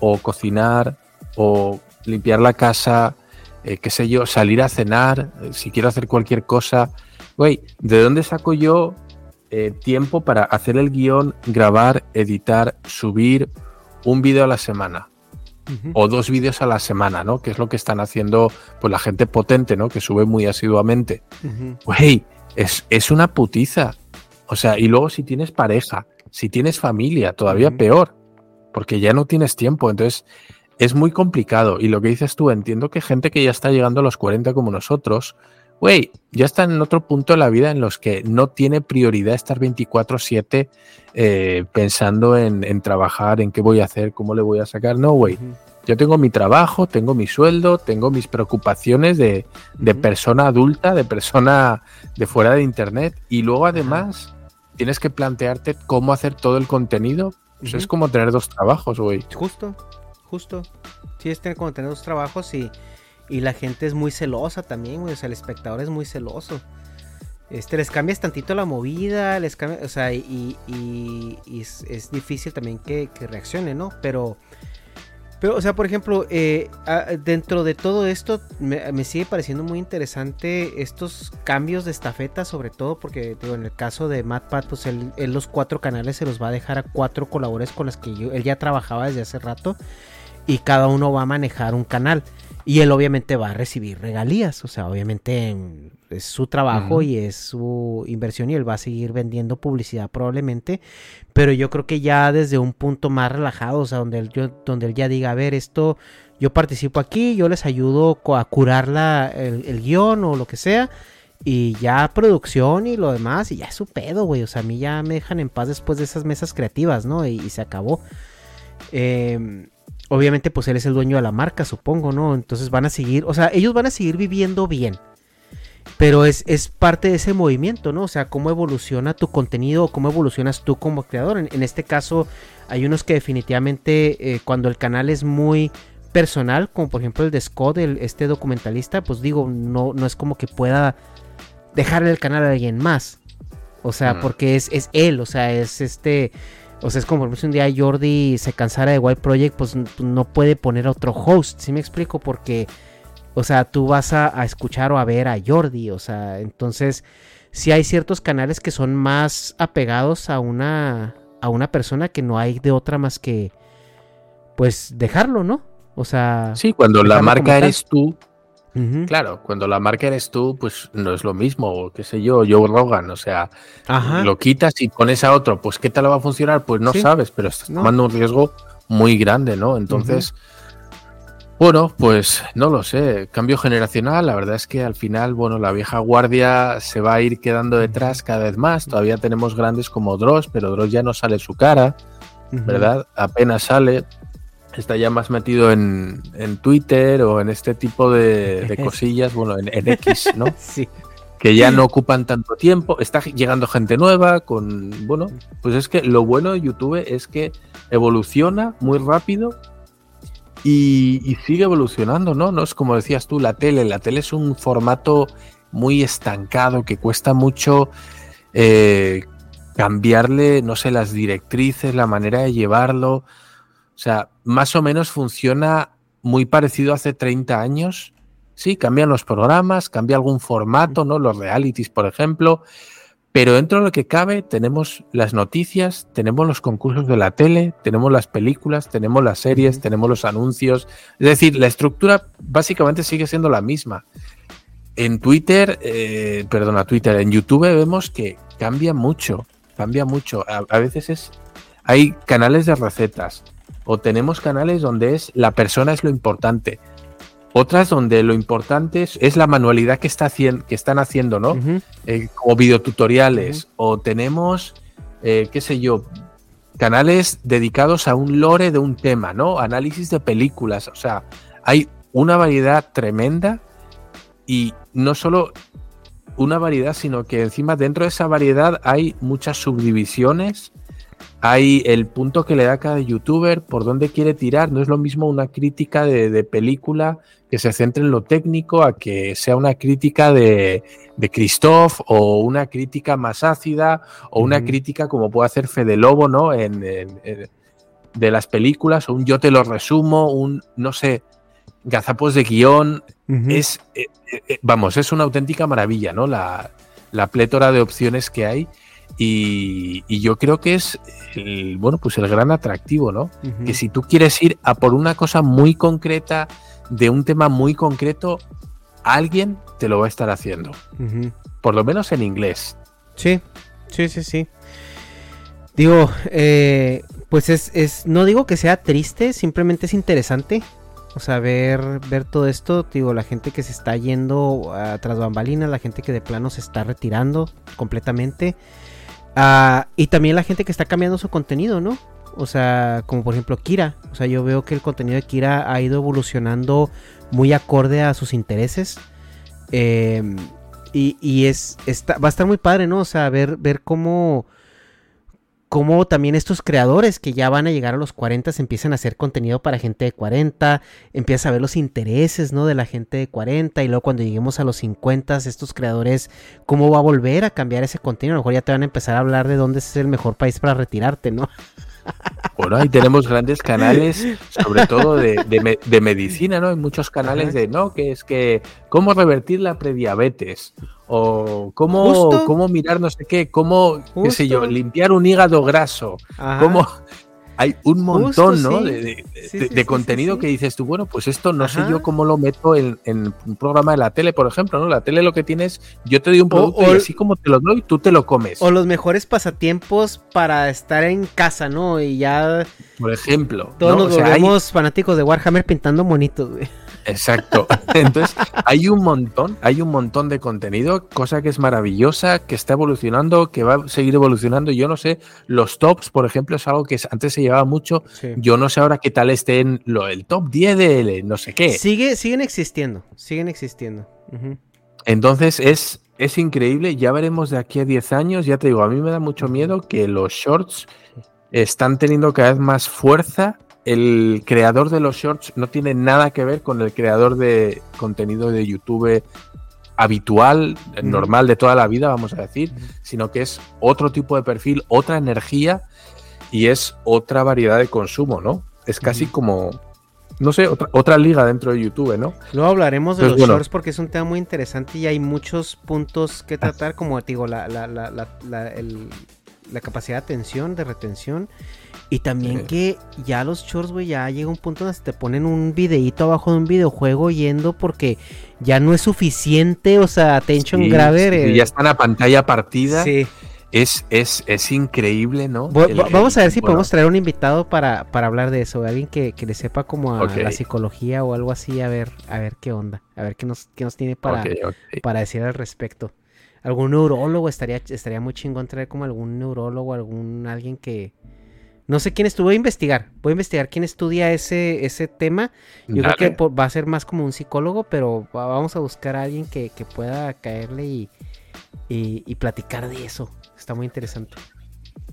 o cocinar o limpiar la casa, eh, qué sé yo, salir a cenar, eh, si quiero hacer cualquier cosa. Güey, ¿de dónde saco yo eh, tiempo para hacer el guion, grabar, editar, subir un vídeo a la semana? O dos vídeos a la semana, ¿no? Que es lo que están haciendo pues la gente potente, ¿no? Que sube muy asiduamente. Güey, es, es una putiza. O sea, y luego si tienes pareja, si tienes familia, todavía peor, porque ya no tienes tiempo. Entonces, es muy complicado. Y lo que dices tú, entiendo que gente que ya está llegando a los 40 como nosotros, güey, ya están en otro punto de la vida en los que no tiene prioridad estar 24/7 eh, pensando en, en trabajar, en qué voy a hacer, cómo le voy a sacar. No, güey. Yo tengo mi trabajo, tengo mi sueldo, tengo mis preocupaciones de, persona adulta, de persona de fuera de internet. Y luego además tienes que plantearte cómo hacer todo el contenido. Pues Es como tener dos trabajos, güey. Justo, justo. Sí, es tener como tener dos trabajos y, y la gente es muy celosa también, güey. O sea, el espectador es muy celoso. Este, les cambias tantito la movida, les cambia, o sea, y, y- es, difícil también que, reaccione, ¿no? Pero, pero, o sea, por ejemplo, eh, dentro de todo esto, me, sigue pareciendo muy interesante estos cambios de estafeta, sobre todo porque, digo, en el caso de Matt Pat, pues él, él los cuatro canales se los va a dejar a cuatro colaboradores con los que yo- él ya trabajaba desde hace rato y cada uno va a manejar un canal. Y él obviamente va a recibir regalías, o sea, obviamente es su trabajo y es su inversión y él va a seguir vendiendo publicidad probablemente, pero yo creo que ya desde un punto más relajado, o sea, donde él, yo- donde él ya diga, a ver, esto, yo participo aquí, yo les ayudo a curar la, el, el guion o lo que sea, y ya producción y lo demás, y ya es su pedo, güey, o sea, a mí ya me dejan en paz después de esas mesas creativas, ¿no? Y, y se acabó. Eh, obviamente, pues él es el dueño de la marca, supongo, ¿no? Entonces van a seguir, o sea, ellos van a seguir viviendo bien. Pero es, es parte de ese movimiento, ¿no? O sea, cómo evoluciona tu contenido o cómo evolucionas tú como creador. En, en este caso, hay unos que definitivamente eh, cuando el canal es muy personal, como por ejemplo el de Scott, el, este documentalista, pues digo, no, no es como que pueda dejarle el canal a alguien más. O sea, Mm. porque es, es él, o sea, es este... O sea, es como si un día Jordi se cansara de White Project, pues n- no puede poner otro host, ¿sí me explico? Porque, o sea, tú vas a, a escuchar o a ver a Jordi, o sea, entonces, sí hay ciertos canales que son más apegados a una, a una persona que no hay de otra más que, pues, dejarlo, ¿no? O sea, Sí, cuando la marca eres tú, Claro, cuando la marca eres tú, pues no es lo mismo, o qué sé yo, Joe Rogan, o sea, Ajá. lo quitas y pones a otro, pues ¿qué tal va a funcionar? Pues no Sí. sabes, pero estás No. tomando un riesgo muy grande, ¿no? Entonces, bueno, pues no lo sé, cambio generacional, la verdad es que al final, bueno, la vieja guardia se va a ir quedando detrás cada vez más, todavía tenemos grandes como Dross, pero Dross ya no sale su cara. ¿verdad? Apenas sale, está ya más metido en, en Twitter o en este tipo de, de cosillas, bueno, en, en X, ¿no? Sí. Que ya no ocupan tanto tiempo, está llegando gente nueva con, bueno, pues es que lo bueno de YouTube es que evoluciona muy rápido y, y sigue evolucionando, ¿no? No es como decías tú, la tele, la tele es un formato muy estancado que cuesta mucho eh, cambiarle, no sé, las directrices, la manera de llevarlo. O sea, más o menos funciona muy parecido a hace 30 años. Sí, cambian los programas, cambia algún formato, ¿no? Los realities, por ejemplo. Pero dentro de lo que cabe, tenemos las noticias, tenemos los concursos de la tele, tenemos las películas, tenemos las series, tenemos los anuncios. Es decir, la estructura básicamente sigue siendo la misma. En Twitter, eh, perdona, Twitter, en YouTube vemos que cambia mucho, cambia mucho. A, a veces es, hay canales de recetas o tenemos canales donde es la persona es lo importante. Otras donde lo importante es, es la manualidad que, está que están haciendo, ¿no? Eh, o videotutoriales, o tenemos, eh, qué sé yo, canales dedicados a un lore de un tema, ¿no? Análisis de películas, o sea, hay una variedad tremenda y no solo una variedad, sino que encima dentro de esa variedad hay muchas subdivisiones, hay el punto que le da cada youtuber, por dónde quiere tirar, no es lo mismo una crítica de, de película que se centre en lo técnico a que sea una crítica de, de Christoph o una crítica más ácida o una crítica como puede hacer Fede Lobo, ¿no? En, en- en- de las películas, o un yo te lo resumo, un, no sé, gazapos de guion, es, eh, eh, eh, vamos, es una auténtica maravilla, ¿no? La, la plétora de opciones que hay y, y yo creo que es, el, bueno, pues el gran atractivo, ¿no? Que si tú quieres ir a por una cosa muy concreta, de un tema muy concreto, alguien te lo va a estar haciendo, por lo menos en inglés. Sí, sí, sí, sí. Digo, eh, pues es, es, no digo que sea triste, simplemente es interesante. O sea, ver, ver todo esto, digo, la gente que se está yendo a tras bambalinas, la gente que de plano se está retirando completamente. Ah, y también la gente que está cambiando su contenido, ¿no? O sea, como por ejemplo Kira. O sea, yo veo que el contenido de Kira ha ido evolucionando muy acorde a sus intereses. Eh, y, y es, está, va a estar muy padre, ¿no? O sea, ver, ver cómo, cómo también estos creadores que ya van a llegar a los 40 se empiezan a hacer contenido para gente de 40, empiezas a ver los intereses, ¿no? De la gente de 40 y luego cuando lleguemos a los 50, estos creadores, ¿cómo va a volver a cambiar ese contenido? A lo mejor ya te van a empezar a hablar de dónde es el mejor país para retirarte, ¿no? Bueno, ahí tenemos grandes canales, sobre todo de, de me- de medicina, ¿no? Hay muchos canales de, ¿no? Que es que, ¿cómo revertir la prediabetes? O cómo, Justo. cómo mirar no sé qué, cómo, qué sé yo, limpiar un hígado graso. Ajá. Cómo... Hay un Justo, montón, ¿no? sí. De, de- Sí, de- sí, de sí, contenido que dices tú, bueno, pues esto no sé yo cómo lo meto en, en un programa de la tele, por ejemplo, ¿no? La tele lo que tienes, yo te doy un producto o- y así como te lo doy, tú te lo comes, O los mejores pasatiempos para estar en casa, ¿no? Y ya por ejemplo. todos ¿no? nos O sea, hay- volvemos fanáticos de Warhammer pintando monitos, güey. Exacto. Entonces, hay un montón, hay un montón de contenido, cosa que es maravillosa, que está evolucionando, que va a seguir evolucionando. Yo no sé, los tops, por ejemplo, es algo que antes se llevaba mucho. Yo no sé ahora qué tal estén lo, el top 10 de no sé qué. Sigue, siguen existiendo, siguen existiendo. Entonces, es, es increíble. Ya veremos de aquí a 10 años. Ya te digo, a mí me da mucho miedo que los shorts están teniendo cada vez más fuerza. El creador de los shorts no tiene nada que ver con el creador de contenido de YouTube habitual, normal de toda la vida, vamos a decir, sino que es otro tipo de perfil, otra energía y es otra variedad de consumo, ¿no? Es casi como, no sé, otra, otra liga dentro de YouTube, ¿no? Luego hablaremos de Pues los bueno. shorts porque es un tema muy interesante y hay muchos puntos que tratar, como te digo, la, la, la, la, la- el- la capacidad de atención, de retención. Y también Sí. que ya los shorts, güey, ya llega un punto donde te ponen un videíto abajo de un videojuego yendo porque ya no es suficiente, o sea, attention Sí, grabber. sí, eh, ya está en la pantalla partida. sí. Es, es, es increíble, ¿no? El- vamos a ver si bueno, podemos traer un invitado para, para hablar de eso, alguien que, que le sepa como a la psicología o algo así, a ver, a ver qué onda, a ver qué nos, qué nos tiene para, para decir al respecto. Algún neurólogo estaría, estaría muy chingón traer como algún neurólogo, algún alguien que no sé quién estuvo. Voy a investigar. Voy a investigar quién estudia ese, ese tema. Yo creo que va a ser más como un psicólogo, pero va- vamos a buscar a alguien que, que pueda caerle y, y, y platicar de eso. Está muy interesante.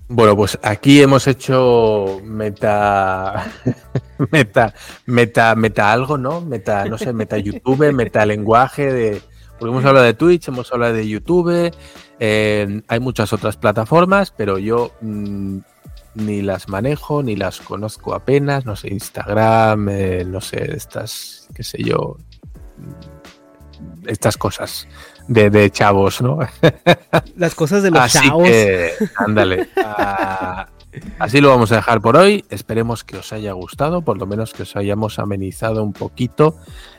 Bueno, pues aquí hemos hecho meta, meta, meta, meta algo, ¿no? Meta, no sé, meta YouTube, meta lenguaje de, porque hemos hablado de Twitch, hemos hablado de YouTube, eh, hay muchas otras plataformas, pero yo mm, ni las manejo, ni las conozco apenas, no sé, Instagram, eh, no sé, estas, qué sé yo, mm, estas cosas de, de chavos, ¿no? Las cosas de los Así chavos. que, ándale. ah, así lo vamos a dejar por hoy. Esperemos que os haya gustado, por lo menos que os hayamos amenizado un poquito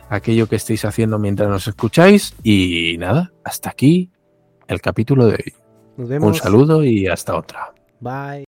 aquello que estéis haciendo mientras nos escucháis. Y nada, hasta aquí el capítulo de hoy. Nos vemos. Un saludo y hasta otra. Bye.